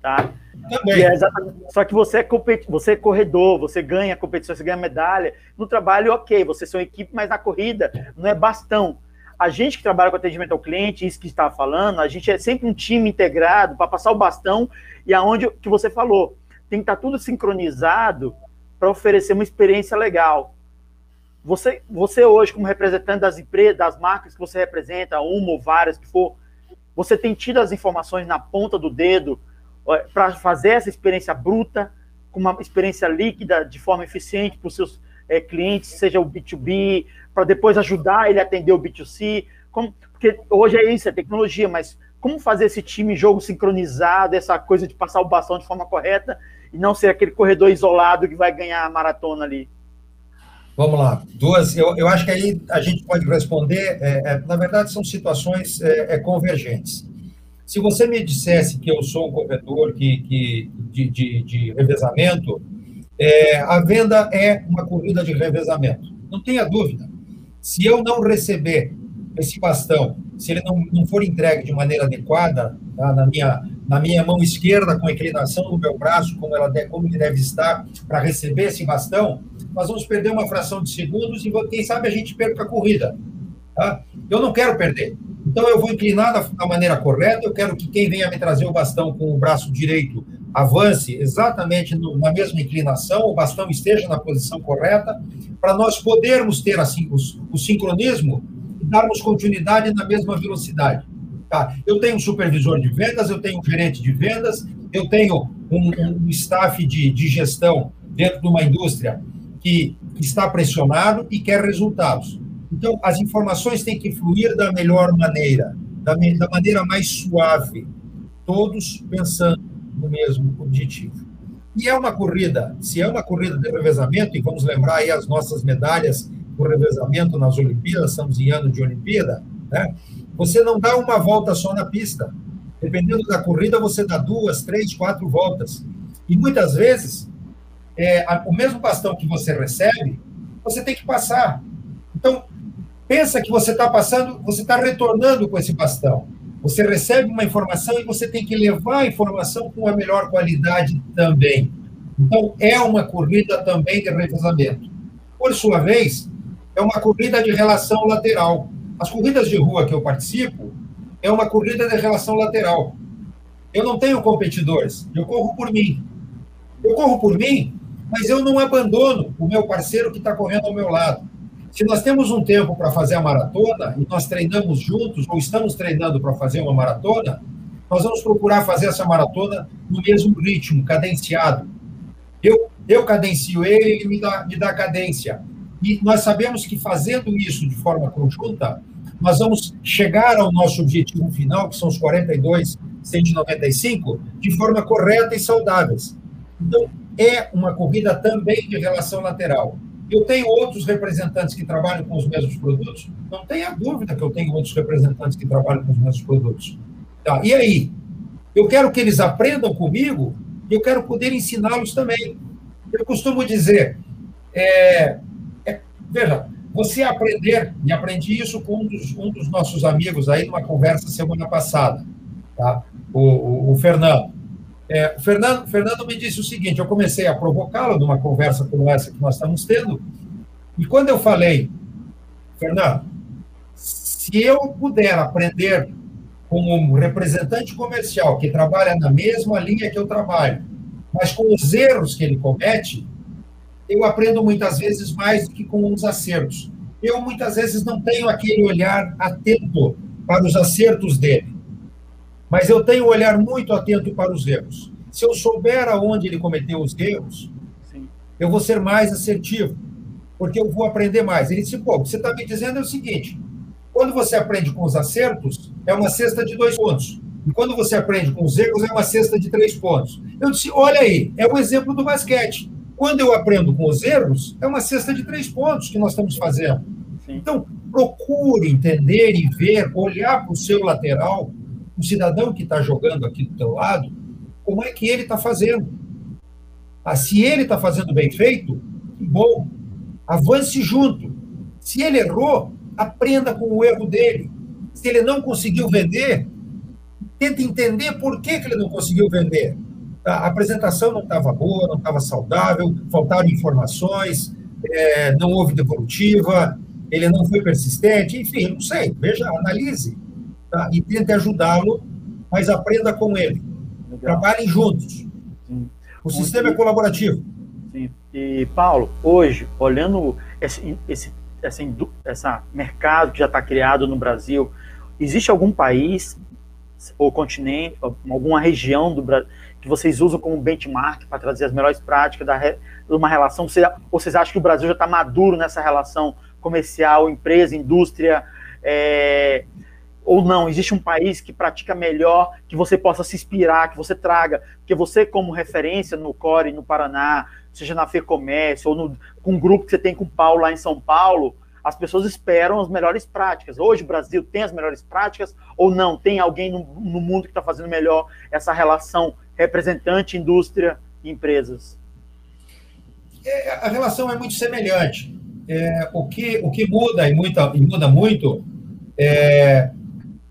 Tá? Também. É só que você é, competi... você é corredor, você ganha competição, você ganha medalha. No trabalho, ok, você é uma equipe, mas na corrida não é bastão. A gente que trabalha com atendimento ao cliente, isso que está falando, a gente é sempre um time integrado para passar o bastão e aonde que você falou. Tem que estar tá tudo sincronizado para oferecer uma experiência legal. Você, você hoje, como representante das empresas, das marcas que você representa, uma ou várias que for, você tem tido as informações na ponta do dedo para fazer essa experiência bruta, com uma experiência líquida, de forma eficiente para os seus é, clientes, seja o B2B, para depois ajudar ele a atender o B2C. Como, porque hoje é isso, é tecnologia, mas como fazer esse time jogo sincronizado, essa coisa de passar o bastão de forma correta e não ser aquele corredor isolado que vai ganhar a maratona ali? Vamos lá, duas. Eu, eu acho que aí a gente pode responder. É, é, na verdade, são situações é, é, convergentes. Se você me dissesse que eu sou um corretor que, que, de, de, de revezamento, é, a venda é uma corrida de revezamento. Não tenha dúvida. Se eu não receber esse bastão, se ele não, não for entregue de maneira adequada, tá, na, minha, na minha mão esquerda, com a inclinação do meu braço, como, ela como ele deve estar, para receber esse bastão, nós vamos perder uma fração de segundos e quem sabe a gente perca a corrida. Tá? Eu não quero perder. Então eu vou inclinar da, da maneira correta, eu quero que quem venha me trazer o bastão com o braço direito avance exatamente no, na mesma inclinação, o bastão esteja na posição correta, para nós podermos ter assim os, o sincronismo e darmos continuidade na mesma velocidade. Tá? Eu tenho um supervisor de vendas, eu tenho um gerente de vendas, eu tenho um, um staff de, de gestão dentro de uma indústria que está pressionado e quer resultados. Então, as informações têm que fluir da melhor maneira, da, da maneira mais suave, todos pensando no mesmo objetivo. E é uma corrida, se é uma corrida de revezamento, e vamos lembrar aí as nossas medalhas por revezamento nas Olimpíadas, estamos em ano de Olimpíada, né? você não dá uma volta só na pista. Dependendo da corrida, você dá duas, três, quatro voltas. E muitas vezes é, o mesmo bastão que você recebe, você tem que passar. Então, pensa que você está passando, você está retornando com esse bastão. Você recebe uma informação e você tem que levar a informação com a melhor qualidade também. Então, é uma corrida também de revezamento. Por sua vez, é uma corrida de relação lateral. As corridas de rua que eu participo é uma corrida de relação lateral. Eu não tenho competidores, eu corro por mim. Eu corro por mim mas eu não abandono o meu parceiro que está correndo ao meu lado. Se nós temos um tempo para fazer a maratona e nós treinamos juntos ou estamos treinando para fazer uma maratona, nós vamos procurar fazer essa maratona no mesmo ritmo, cadenciado. Eu, eu cadencio ele, ele me dá, me dá cadência. E nós sabemos que fazendo isso de forma conjunta, nós vamos chegar ao nosso objetivo final, que são os 42, 195, de forma correta e saudáveis. Então, é uma corrida também de relação lateral. Eu tenho outros representantes que trabalham com os mesmos produtos? Não tenha dúvida que eu tenho outros representantes que trabalham com os mesmos produtos. Tá, e aí? Eu quero que eles aprendam comigo e eu quero poder ensiná-los também. Eu costumo dizer, é, é, veja, você aprender, e aprendi isso com um dos, um dos nossos amigos aí numa conversa semana passada, tá? o, o, o Fernando. É, o Fernando, Fernando me disse o seguinte: eu comecei a provocá-lo numa conversa como essa que nós estamos tendo, e quando eu falei, Fernando, se eu puder aprender como um representante comercial que trabalha na mesma linha que eu trabalho, mas com os erros que ele comete, eu aprendo muitas vezes mais do que com os acertos. Eu muitas vezes não tenho aquele olhar atento para os acertos dele, mas eu tenho um olhar muito atento para os erros. Se eu souber aonde ele cometeu os erros, Sim. eu vou ser mais assertivo, porque eu vou aprender mais. Ele disse: pô, o que você está me dizendo é o seguinte: quando você aprende com os acertos, é uma cesta de dois pontos. E quando você aprende com os erros, é uma cesta de três pontos. Eu disse: olha aí, é o um exemplo do basquete. Quando eu aprendo com os erros, é uma cesta de três pontos que nós estamos fazendo. Sim. Então, procure entender e ver, olhar para o seu lateral, o cidadão que está jogando aqui do teu lado, como é que ele está fazendo. Ah, se ele está fazendo bem feito, bom, avance junto. Se ele errou, aprenda com o erro dele. Se ele não conseguiu vender, tenta entender por que, que ele não conseguiu vender a apresentação não estava boa, não estava saudável, faltaram informações, é, não houve devolutiva, ele não foi persistente, enfim, não sei, veja, analise tá? e tente ajudá-lo, mas aprenda com ele. Legal. Trabalhem juntos. Sim. O sistema é colaborativo. Sim. E, Paulo, hoje, olhando esse, esse essa, essa mercado que já está criado no Brasil, existe algum país ou continente, alguma região do Brasil que vocês usam como benchmark para trazer as melhores práticas da, de uma relação? Você, ou vocês acham que o Brasil já está maduro nessa relação comercial, empresa, indústria? É, ou não? Existe um país que pratica melhor, que você possa se inspirar, que você traga, que você, como referência no Core, no Paraná, seja na FEComércio, ou no, com um grupo que você tem com o Paulo lá em São Paulo, as pessoas esperam as melhores práticas. Hoje o Brasil tem as melhores práticas ou não? Tem alguém no, no mundo que está fazendo melhor essa relação representante, indústria e empresas? É, a relação é muito semelhante. É, o, que, o que muda e, muita, e muda muito, é,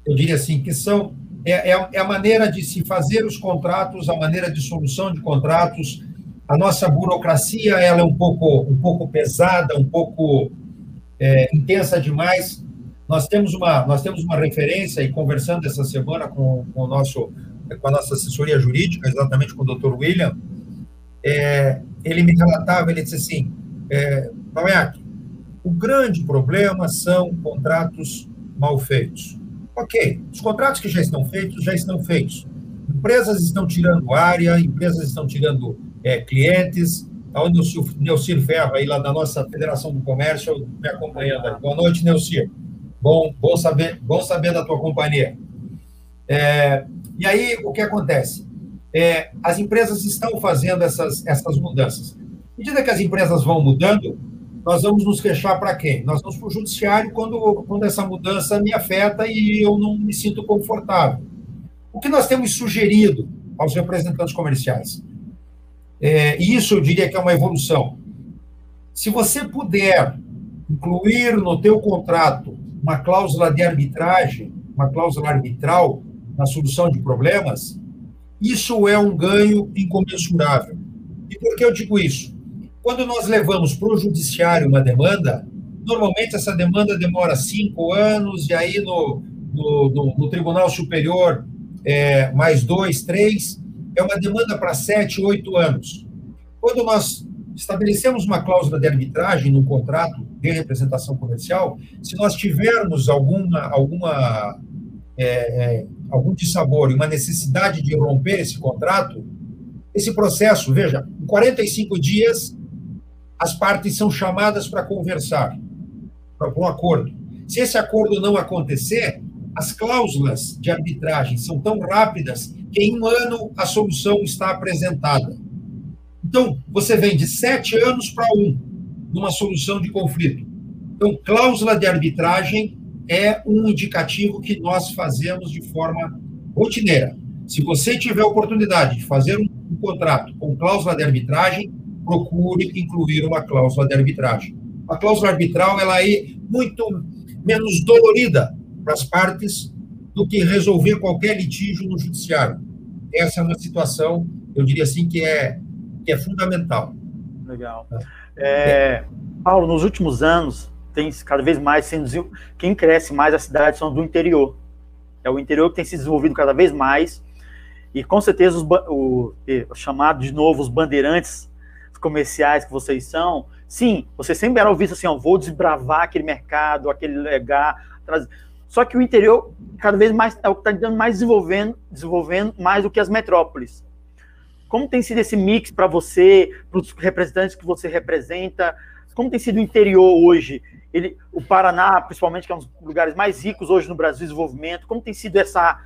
eu diria assim, que são é, é, é, a maneira de se fazer os contratos, a maneira de solução de contratos. A nossa burocracia ela é um pouco, um pouco pesada, um pouco é, intensa demais. Nós temos uma, nós temos uma referência e conversando essa semana com, com o nosso, com a nossa assessoria jurídica, exatamente com o Dr. William, é, ele me relatava, ele disse assim, é, o grande problema são contratos mal feitos. Ok, os contratos que já estão feitos, já estão feitos. Empresas estão tirando área, empresas estão tirando é, clientes, onde o Neucir Ferro, aí lá da nossa Federação do Comércio, me acompanhando. Boa noite, Neucir. Bom, bom, saber, bom saber da tua companhia. É, e aí, o que acontece? É, as empresas estão fazendo essas, essas mudanças. À medida que as empresas vão mudando, nós vamos nos queixar para quem? Nós vamos para o judiciário quando, quando essa mudança me afeta e eu não me sinto confortável. O que nós temos sugerido aos representantes comerciais? É, isso eu diria que é uma evolução. Se você puder incluir no teu contrato uma cláusula de arbitragem, uma cláusula arbitral na solução de problemas, isso é um ganho incomensurável. E por que eu digo isso? Quando nós levamos para o judiciário uma demanda, normalmente essa demanda demora cinco anos, e aí no, no, no, no Tribunal Superior é, mais dois, três, é uma demanda para sete, oito anos. Quando nós estabelecemos uma cláusula de arbitragem no contrato de representação comercial, se nós tivermos alguma, alguma é, é, algum dissabor e uma necessidade de romper esse contrato, esse processo, veja, em 45 dias, as partes são chamadas para conversar, para um acordo. Se esse acordo não acontecer, as cláusulas de arbitragem são tão rápidas que em um ano a solução está apresentada. Então, você vem de sete anos para um, numa solução de conflito. Então, cláusula de arbitragem é um indicativo que nós fazemos de forma rotineira. Se você tiver oportunidade de fazer um, um contrato com cláusula de arbitragem, procure incluir uma cláusula de arbitragem. A cláusula arbitral ela é muito menos dolorida para as partes do que resolver qualquer litígio no judiciário. Essa é uma situação, eu diria assim, que é, que é fundamental. Legal. É, Paulo, nos últimos anos, tem cada vez mais sendo. Quem cresce mais as cidades são do interior. É o interior que tem se desenvolvido cada vez mais. E com certeza os, o, o chamado de novo os bandeirantes comerciais que vocês são, sim, vocês sempre eram vistos assim, ó, vou desbravar aquele mercado, aquele lugar. Só que o interior, cada vez mais, é o que está mais desenvolvendo, desenvolvendo mais do que as metrópoles. Como tem sido esse mix para você, para os representantes que você representa? Como tem sido o interior hoje? Ele, o Paraná, principalmente, que é um dos lugares mais ricos hoje no Brasil, desenvolvimento. Como tem sido essa,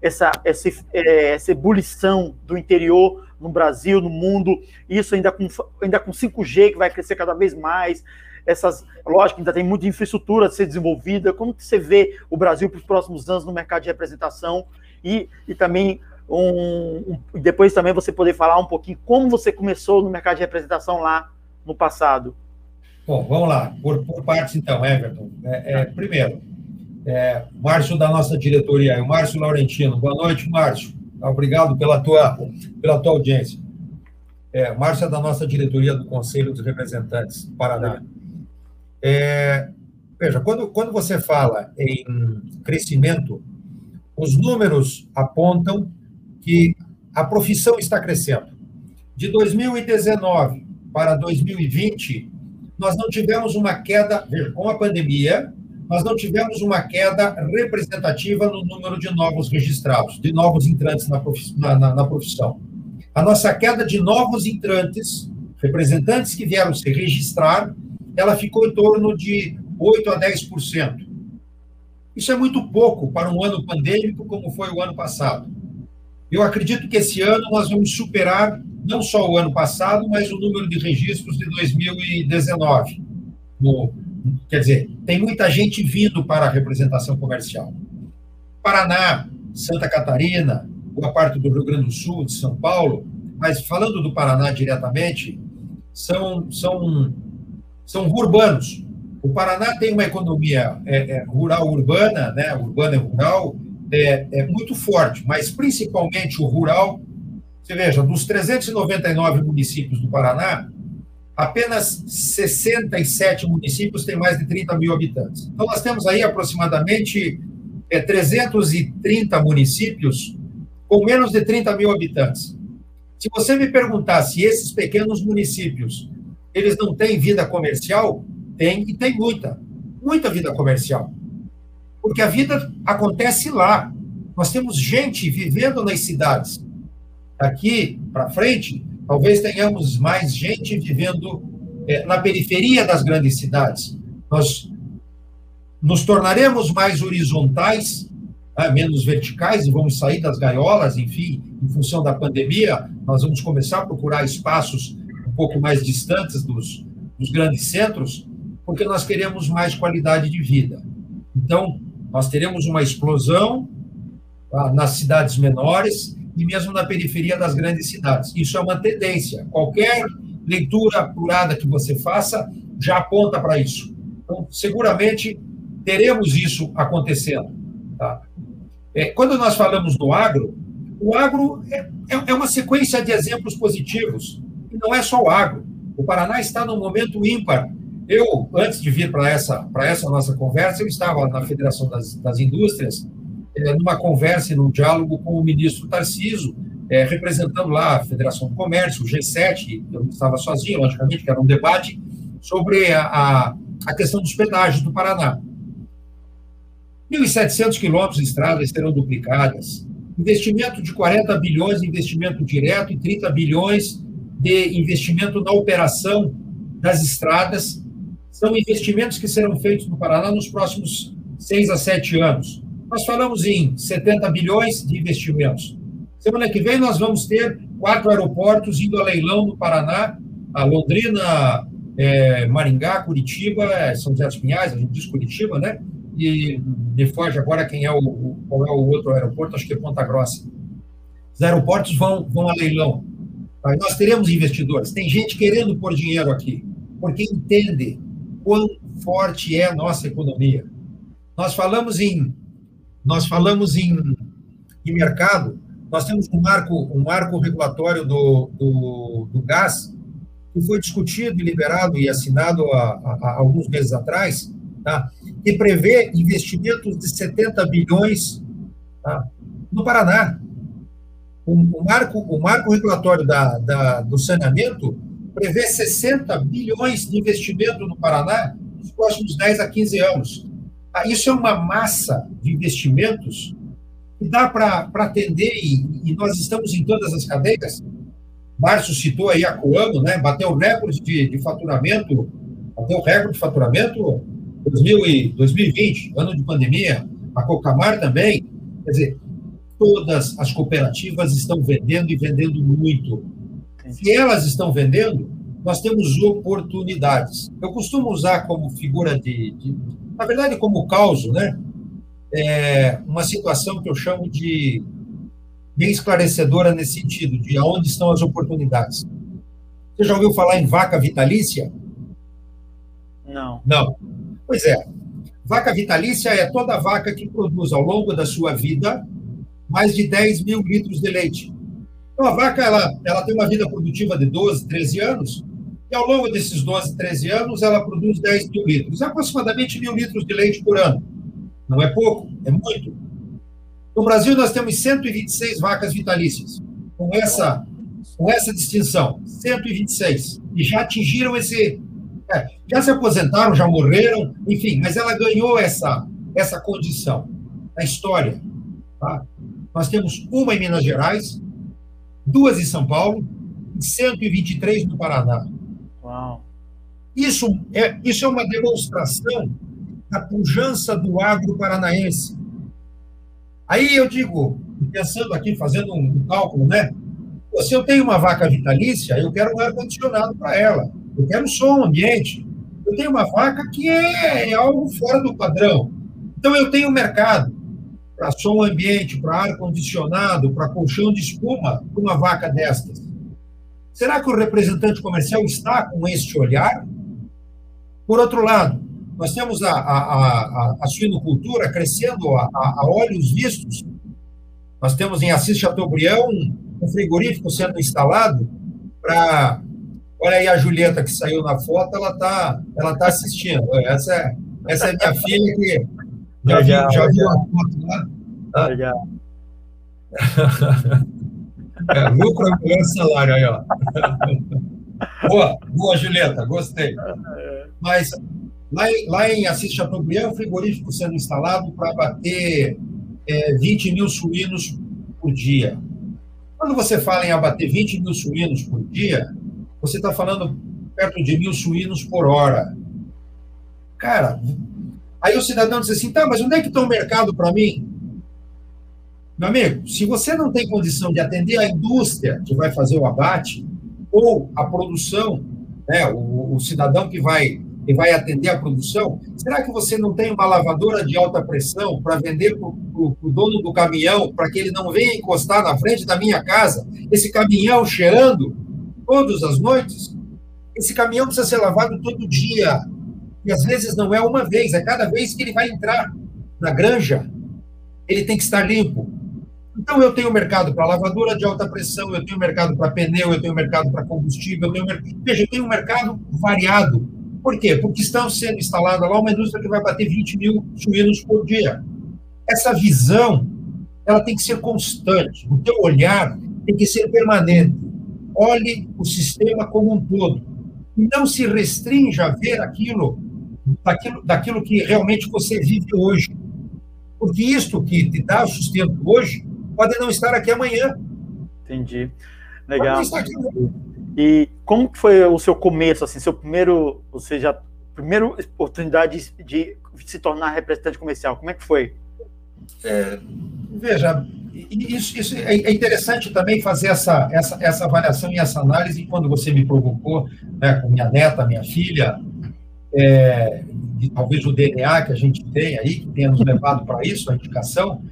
essa, essa, é, essa ebulição do interior no Brasil, no mundo? Isso ainda com, ainda com 5G, que vai crescer cada vez mais. Essas, lógico, ainda tem muita infraestrutura a ser desenvolvida. Como que você vê o Brasil para os próximos anos no mercado de representação? E, e também um, um, depois também você poder falar um pouquinho como você começou no mercado de representação lá no passado. Bom, vamos lá, por, por partes então, Everton. É, é, primeiro, é, Márcio da nossa diretoria, o Márcio Laurentino. Boa noite, Márcio. Obrigado pela tua, pela tua audiência. É, Márcio é da nossa diretoria do Conselho dos Representantes do Paraná. É, veja, quando, quando você fala em crescimento, os números apontam que a profissão está crescendo. De 2019 para 2020, nós não tivemos uma queda, com a pandemia, nós não tivemos uma queda representativa no número de novos registrados, de novos entrantes na, na, na profissão. A nossa queda de novos entrantes, representantes que vieram se registrar, ela ficou em torno de 8 a 10%. Isso é muito pouco para um ano pandêmico como foi o ano passado. Eu acredito que esse ano nós vamos superar não só o ano passado, mas o número de registros de 2019. No, quer dizer, tem muita gente vindo para a representação comercial. Paraná, Santa Catarina, boa parte do Rio Grande do Sul, de São Paulo, mas falando do Paraná diretamente, são, são, são urbanos. O Paraná tem uma economia é, é, rural urbana, né, urbana e rural, é, é muito forte, mas principalmente o rural. Você veja, dos 399 municípios do Paraná, apenas 67 municípios têm mais de 30 mil habitantes. Então, nós temos aí aproximadamente é, 330 municípios com menos de 30 mil habitantes. Se você me perguntar se esses pequenos municípios eles não têm vida comercial, tem e tem muita, muita vida comercial porque a vida acontece lá. Nós temos gente vivendo nas cidades. Daqui para frente, talvez tenhamos mais gente vivendo é, na periferia das grandes cidades. Nós nos tornaremos mais horizontais, né, menos verticais, e vamos sair das gaiolas, enfim, em função da pandemia, nós vamos começar a procurar espaços um pouco mais distantes dos, dos grandes centros, porque nós queremos mais qualidade de vida. Então, nós teremos uma explosão nas cidades menores e mesmo na periferia das grandes cidades. Isso é uma tendência. Qualquer leitura apurada que você faça já aponta para isso. Então, seguramente teremos isso acontecendo. Tá? É, quando nós falamos do agro, o agro é, é, é uma sequência de exemplos positivos. E não é só o agro. O Paraná está num momento ímpar eu, antes de vir para essa, essa nossa conversa, eu estava na Federação das, das Indústrias, numa conversa e num diálogo com o ministro Tarciso, é, representando lá a Federação do Comércio, o G7, eu não estava sozinho, logicamente, que era um debate sobre a, a, questão dos pedágios do Paraná. 1.700 quilômetros de estradas serão duplicadas, investimento de 40 bilhões em investimento direto e 30 bilhões de investimento na operação das estradas são investimentos que serão feitos no Paraná nos próximos seis a sete anos. Nós falamos em 70 bilhões de investimentos. Semana que vem nós vamos ter quatro aeroportos indo a leilão no Paraná, a Londrina, é, Maringá, Curitiba, é, São José dos Pinhais, a gente diz Curitiba, né? E me foge agora quem é o, qual é o outro aeroporto, acho que é Ponta Grossa. Os aeroportos vão, vão a leilão. Tá? Nós teremos investidores. Tem gente querendo pôr dinheiro aqui, porque entende quão forte é a nossa economia. Nós falamos em nós falamos em, em mercado, nós temos um marco, um marco regulatório do, do, do gás que foi discutido e liberado e assinado há, alguns meses atrás, tá? que prevê investimentos de 70 bilhões tá? no Paraná. O, o, marco, o marco regulatório da, da, do saneamento prevê 60 bilhões de investimento no Paraná nos próximos 10 a 15 anos. Ah, isso é uma massa de investimentos que dá para atender, e, e, nós estamos em todas as cadeias. Márcio citou aí a Coamo, né? bateu recorde de, de faturamento, bateu recorde de faturamento 2000 e 2020, ano de pandemia, a Cocamar também. Quer dizer, todas as cooperativas estão vendendo e vendendo muito. Se elas estão vendendo, nós temos oportunidades. Eu costumo usar como figura de, de na verdade, como causa, né? É uma situação que eu chamo de bem esclarecedora nesse sentido, de aonde estão as oportunidades. Você já ouviu falar em vaca vitalícia? Não. Não. Pois é. Vaca vitalícia é toda vaca que produz ao longo da sua vida mais de 10 mil litros de leite. Então, a vaca ela, ela tem uma vida produtiva de 12, 13 anos, e ao longo desses 12, 13 anos, ela produz 10 mil litros, aproximadamente mil litros de leite por ano. Não é pouco, é muito. No Brasil, nós temos 126 vacas vitalícias, com essa, com essa distinção, 126, e já atingiram esse. É, já se aposentaram, já morreram, enfim, mas ela ganhou essa, essa condição na história. Tá? Nós temos uma em Minas Gerais, duas em São Paulo e 123 no Paraná. Uau. Isso é, isso é uma demonstração da pujança do agro paranaense. Aí eu digo, pensando aqui, fazendo um cálculo, né? Se eu tenho uma vaca vitalícia, eu quero um ar-condicionado para ela. Eu quero som ambiente. Eu tenho uma vaca que é, é algo fora do padrão. Então, eu tenho mercado para som ambiente, para ar-condicionado, para colchão de espuma, uma vaca destas. Será que o representante comercial está com este olhar? Por outro lado, nós temos a, a, a, a suinocultura crescendo a, a, olhos vistos. Nós temos em Assis Chateaubriand um, um frigorífico sendo instalado para. Olha aí a Julieta que saiu na foto, ela está ela tá assistindo. Essa é, essa é minha filha que já, legal, viu, já viu a foto lá? Legal. é, lucro, ambulância, salário aí, ó. boa, boa, Julieta, gostei. Mas lá, em, lá em Assis Chateaubriand, o frigorífico sendo instalado para bater é, 20 mil suínos por dia. Quando você fala em abater 20 mil suínos por dia, você está falando perto de mil suínos por hora. Cara, Aí o cidadão diz assim: tá, mas onde é que está o mercado para mim? Meu amigo, se você não tem condição de atender a indústria que vai fazer o abate, ou a produção, né, o, o cidadão que vai, que vai atender a produção, será que você não tem uma lavadora de alta pressão para vender para o dono do caminhão, para que ele não venha encostar na frente da minha casa, esse caminhão cheirando todas as noites? Esse caminhão precisa ser lavado todo dia, e às vezes não é uma vez, é cada vez que ele vai entrar na granja, ele tem que estar limpo. Então, eu tenho mercado para lavadora de alta pressão, eu tenho mercado para pneu, eu tenho mercado para combustível, eu tenho veja, eu tenho um mercado variado. Por quê? Porque estão sendo instalada lá uma indústria que vai bater 20 mil suínos por dia. Essa visão, ela tem que ser constante. O teu olhar tem que ser permanente. Olhe o sistema como um todo. E não se restrinja a ver aquilo daquilo, daquilo que realmente você vive hoje. Porque isto que te dá sustento hoje pode não estar aqui amanhã. Entendi. Legal. E como foi o seu começo, assim, seu primeiro, ou seja, primeira oportunidade de, de se tornar representante comercial? Como é que foi? É, veja, isso, isso, é, é interessante também fazer essa, essa, essa avaliação e essa análise quando você me provocou, né, com minha neta, minha filha, é, de, talvez o DNA que a gente tem aí, que tenha nos levado para isso, a indicação,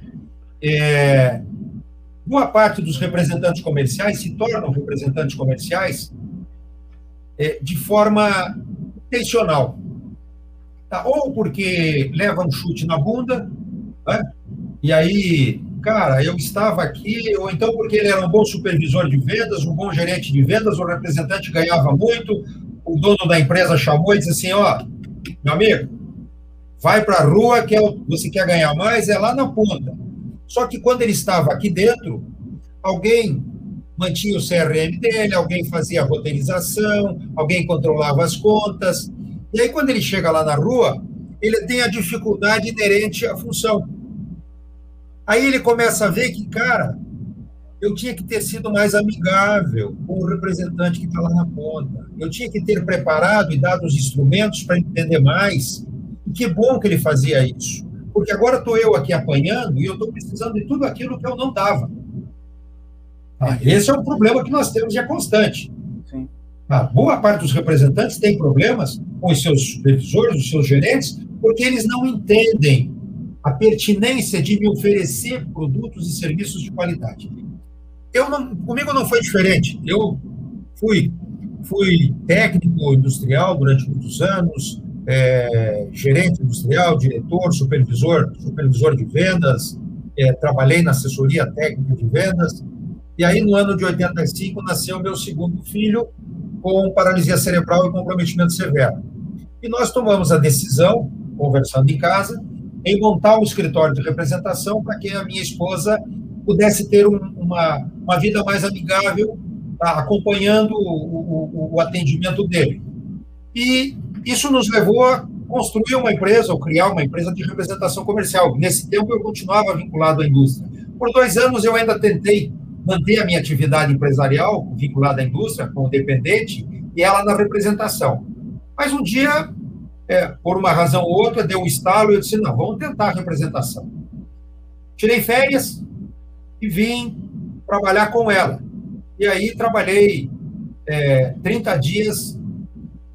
é, boa parte dos representantes comerciais se tornam representantes comerciais é, de forma intencional. Tá? Ou porque leva um chute na bunda, né? e aí, cara, eu estava aqui, ou então porque ele era um bom supervisor de vendas, um bom gerente de vendas, o representante ganhava muito, o dono da empresa chamou e disse assim: ó, meu amigo, vai para a rua, que é você quer ganhar mais, é lá na ponta. Só que quando ele estava aqui dentro, alguém mantinha o CRM dele, alguém fazia a roteirização, alguém controlava as contas. E aí, quando ele chega lá na rua, ele tem a dificuldade inerente à função. Aí ele começa a ver que, cara, eu tinha que ter sido mais amigável com o representante que está lá na ponta. Eu tinha que ter preparado e dado os instrumentos para entender mais. E que bom que ele fazia isso. Porque agora estou eu aqui apanhando e eu estou precisando de tudo aquilo que eu não dava. Ah, esse é um problema que nós temos e é constante. Sim. Ah, boa parte dos representantes tem problemas com os seus supervisores, os seus gerentes, porque eles não entendem a pertinência de me oferecer produtos e serviços de qualidade. Eu não, comigo não foi diferente. Eu fui, fui técnico industrial durante muitos anos, é, gerente industrial, diretor, supervisor, supervisor de vendas, é, trabalhei na assessoria técnica de vendas. E aí, no ano de 85, nasceu meu segundo filho com paralisia cerebral e comprometimento severo. E nós tomamos a decisão, conversando em casa, em montar um escritório de representação para que a minha esposa pudesse ter um, uma, uma vida mais amigável, tá, acompanhando o, o, o atendimento dele. E isso nos levou a construir uma empresa, ou criar uma empresa de representação comercial. Nesse tempo, eu continuava vinculado à indústria. Por dois anos, eu ainda tentei manter a minha atividade empresarial vinculada à indústria, como dependente, e ela na representação. Mas um dia, é, por uma razão ou outra, deu um estalo e eu disse: não, vamos tentar a representação. Tirei férias, e vim trabalhar com ela. E aí trabalhei é, 30 dias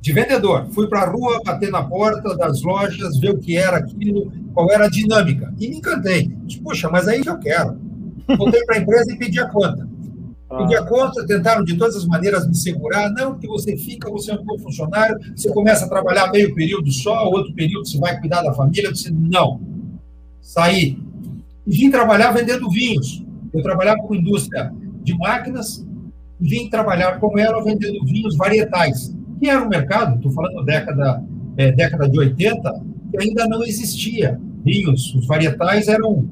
de vendedor. Fui para a rua, bater na porta das lojas, ver o que era aquilo, qual era a dinâmica. E me encantei. Disse, Puxa, mas aí que eu quero. Voltei para a empresa e pedi a conta. Ah. Pedi a conta, tentaram de todas as maneiras me segurar. Não, que você fica, você é um bom funcionário, você começa a trabalhar meio período só, outro período você vai cuidar da família. Eu disse, não. Saí. E vim trabalhar vendendo vinhos. Eu trabalhava com indústria de máquinas vim trabalhar com ela vendendo vinhos varietais, que era um mercado, estou falando década, é, década de 80, que ainda não existia. Vinhos, os varietais eram,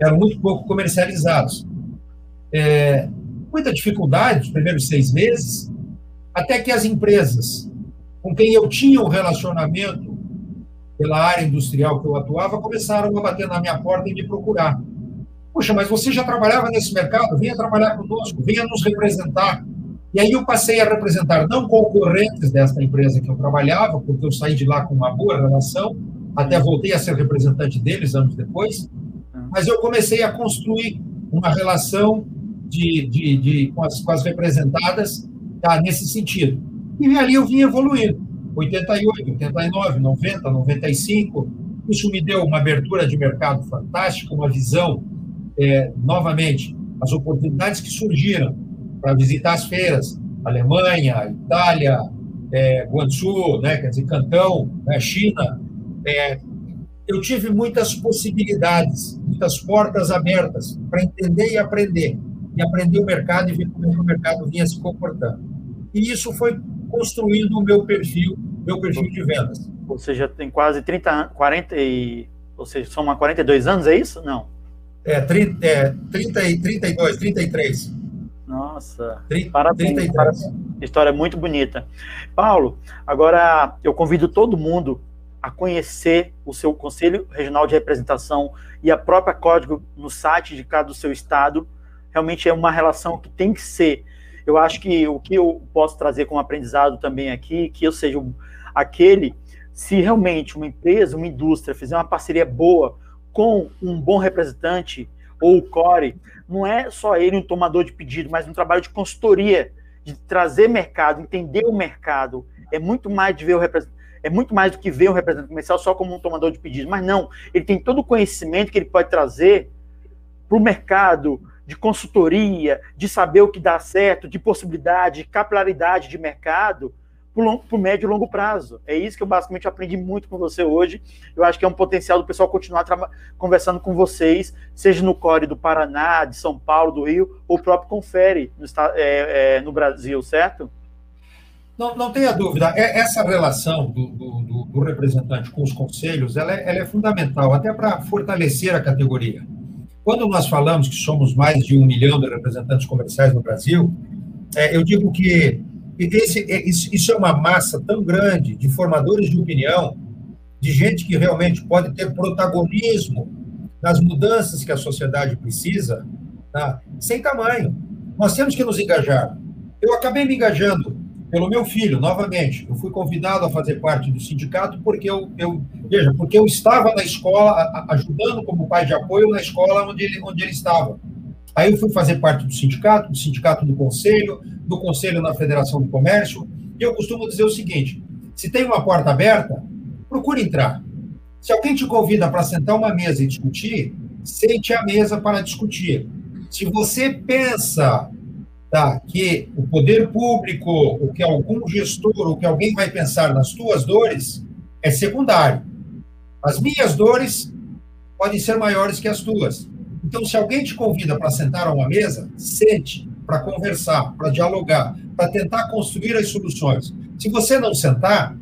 eram muito pouco comercializados. É, muita dificuldade nos primeiros seis meses, até que as empresas com quem eu tinha um relacionamento pela área industrial que eu atuava começaram a bater na minha porta e me procurar. Puxa, mas você já trabalhava nesse mercado? Venha trabalhar conosco, venha nos representar. E aí eu passei a representar não concorrentes desta empresa que eu trabalhava, porque eu saí de lá com uma boa relação, até voltei a ser representante deles anos depois, mas eu comecei a construir uma relação de, de, de com, as, com as representadas tá, nesse sentido. E ali eu vim evoluindo. 88, 89, 90, 95. Isso me deu uma abertura de mercado fantástica, uma visão é, novamente, as oportunidades que surgiram para visitar as feiras, Alemanha, Itália, é, Guangzhou, né, quer dizer, Cantão, né, China, é, eu tive muitas possibilidades, muitas portas abertas para entender e aprender, e aprender o mercado e ver como o mercado vinha se comportando. E isso foi construindo o meu perfil, meu perfil de vendas. Você já tem quase 30, 40 e, ou seja, soma 42 anos, é isso? Não. É, 30, é 30 e 32, 33. Nossa, 30, parabéns, 33. parabéns. História muito bonita. Paulo, agora eu convido todo mundo a conhecer o seu Conselho Regional de Representação e a própria código no site de cada do seu estado. Realmente é uma relação que tem que ser. Eu acho que o que eu posso trazer como aprendizado também aqui, que eu seja aquele, se realmente uma empresa, uma indústria fizer uma parceria boa com um bom representante ou o core, não é só ele um tomador de pedido, mas um trabalho de consultoria, de trazer mercado, entender o mercado. É muito mais de ver o é muito mais do que ver o representante comercial só como um tomador de pedido, mas não, ele tem todo o conhecimento que ele pode trazer para o mercado, de consultoria, de saber o que dá certo, de possibilidade, de capilaridade de mercado, o médio e longo prazo. É isso que eu basicamente aprendi muito com você hoje. Eu acho que é um potencial do pessoal continuar conversando com vocês, seja no Core do Paraná, de São Paulo, do Rio, ou próprio Confere no, é, é, no Brasil, certo? Não, não tenha dúvida. É, essa relação do, do, do, representante com os conselhos ela é, ela é fundamental, até para fortalecer a categoria. Quando nós falamos que somos mais de um milhão de representantes comerciais no Brasil, é, eu digo que esse, é, isso é uma massa tão grande de formadores de opinião, de gente que realmente pode ter protagonismo nas mudanças que a sociedade precisa, tá? sem tamanho. Nós temos que nos engajar. Eu acabei me engajando pelo meu filho, novamente. Eu fui convidado a fazer parte do sindicato porque eu, eu veja, porque eu estava na escola, ajudando como pai de apoio na escola onde ele, onde ele estava. Aí eu fui fazer parte do sindicato, do sindicato do conselho, do conselho na Federação do Comércio, e eu costumo dizer o seguinte: se tem uma porta aberta, procure entrar. Se alguém te convida para sentar uma mesa e discutir, sente à mesa para discutir. Se você pensa tá, que o poder público, o que algum gestor, o que alguém vai pensar nas tuas dores, é secundário. As minhas dores podem ser maiores que as tuas. Então, se alguém te convida para sentar a uma mesa, sente para conversar, para dialogar, para tentar construir as soluções. Se você não sentar,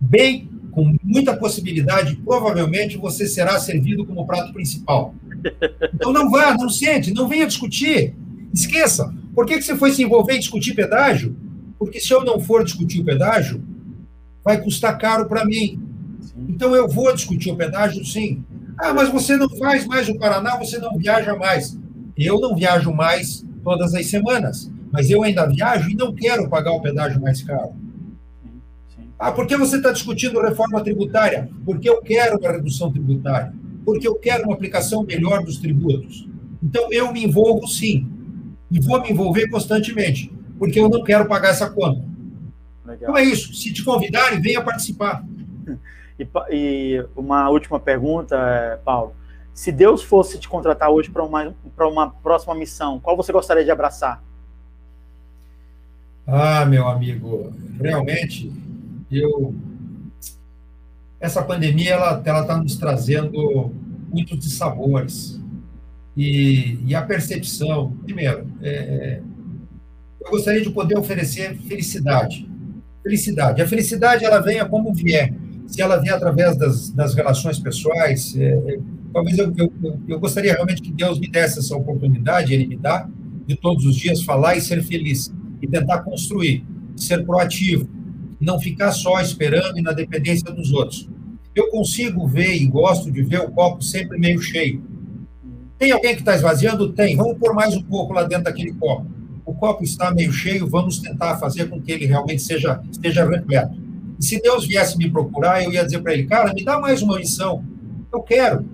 bem, com muita possibilidade, provavelmente você será servido como prato principal. Então não vá, não sente, não venha discutir. Esqueça. Por que, que você foi se envolver em discutir pedágio? Porque se eu não for discutir o pedágio, vai custar caro para mim. Então eu vou discutir o pedágio, sim. Ah, mas você não faz mais o Paraná, você não viaja mais. Eu não viajo mais todas as semanas, mas eu ainda viajo e não quero pagar o pedágio mais caro. Ah, por que você está discutindo reforma tributária? Porque eu quero uma redução tributária. Porque eu quero uma aplicação melhor dos tributos. Então, eu me envolvo sim. E vou me envolver constantemente, porque eu não quero pagar essa conta. Legal. Então é isso. Se te convidarem, venha participar. E, e uma última pergunta, é, Paulo. Se Deus fosse te contratar hoje para uma, uma próxima missão, qual você gostaria de abraçar? Ah, meu amigo, realmente, eu essa pandemia ela ela está nos trazendo muitos dissabores e, e a percepção, primeiro, é, eu gostaria de poder oferecer felicidade. Felicidade. A felicidade, ela venha como vier. Se ela vier através das, das relações pessoais, é, é, talvez eu, eu, eu gostaria realmente que Deus me desse essa oportunidade, Ele me dá, de todos os dias falar e ser feliz. E tentar construir, ser proativo, não ficar só esperando e na dependência dos outros. Eu consigo ver e gosto de ver o copo sempre meio cheio tem alguém que está esvaziando? Tem. Vamos pôr mais um pouco lá dentro daquele copo. O copo está meio cheio, vamos tentar fazer com que ele realmente seja, esteja repleto. Se Deus viesse me procurar, eu ia dizer para ele, cara, me dá mais uma missão. Eu quero.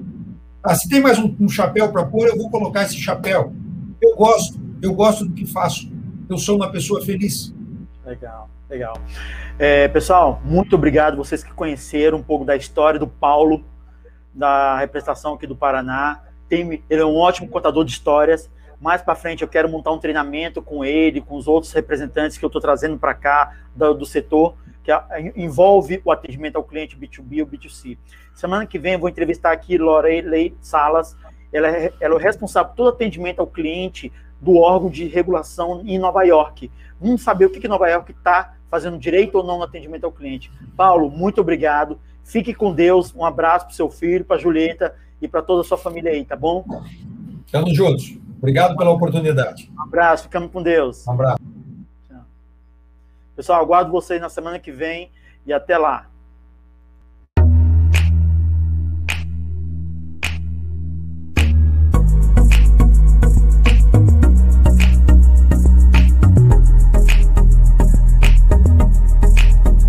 Ah, se tem mais um, um chapéu para pôr, eu vou colocar esse chapéu. Eu gosto, eu gosto do que faço. Eu sou uma pessoa feliz. Legal, legal. É, pessoal, muito obrigado vocês que conheceram um pouco da história do Paulo, da representação aqui do Paraná tem, ele é um ótimo contador de histórias. Mais para frente eu quero montar um treinamento com ele, com os outros representantes que eu estou trazendo para cá do, do, setor, que envolve o atendimento ao cliente B2B ou B2C. Semana que vem eu vou entrevistar aqui Lorelei Salas, ela é, ela é responsável por todo atendimento ao cliente do órgão de regulação em Nova York. Vamos saber o que, que Nova York está fazendo direito ou não no atendimento ao cliente. Paulo, muito obrigado. Fique com Deus. Um abraço para o seu filho, para a Julieta e para toda a sua família aí, tá bom? Estamos juntos. Obrigado pela oportunidade. Um abraço, ficamos com Deus. Um abraço. Pessoal, aguardo vocês na semana que vem e até lá.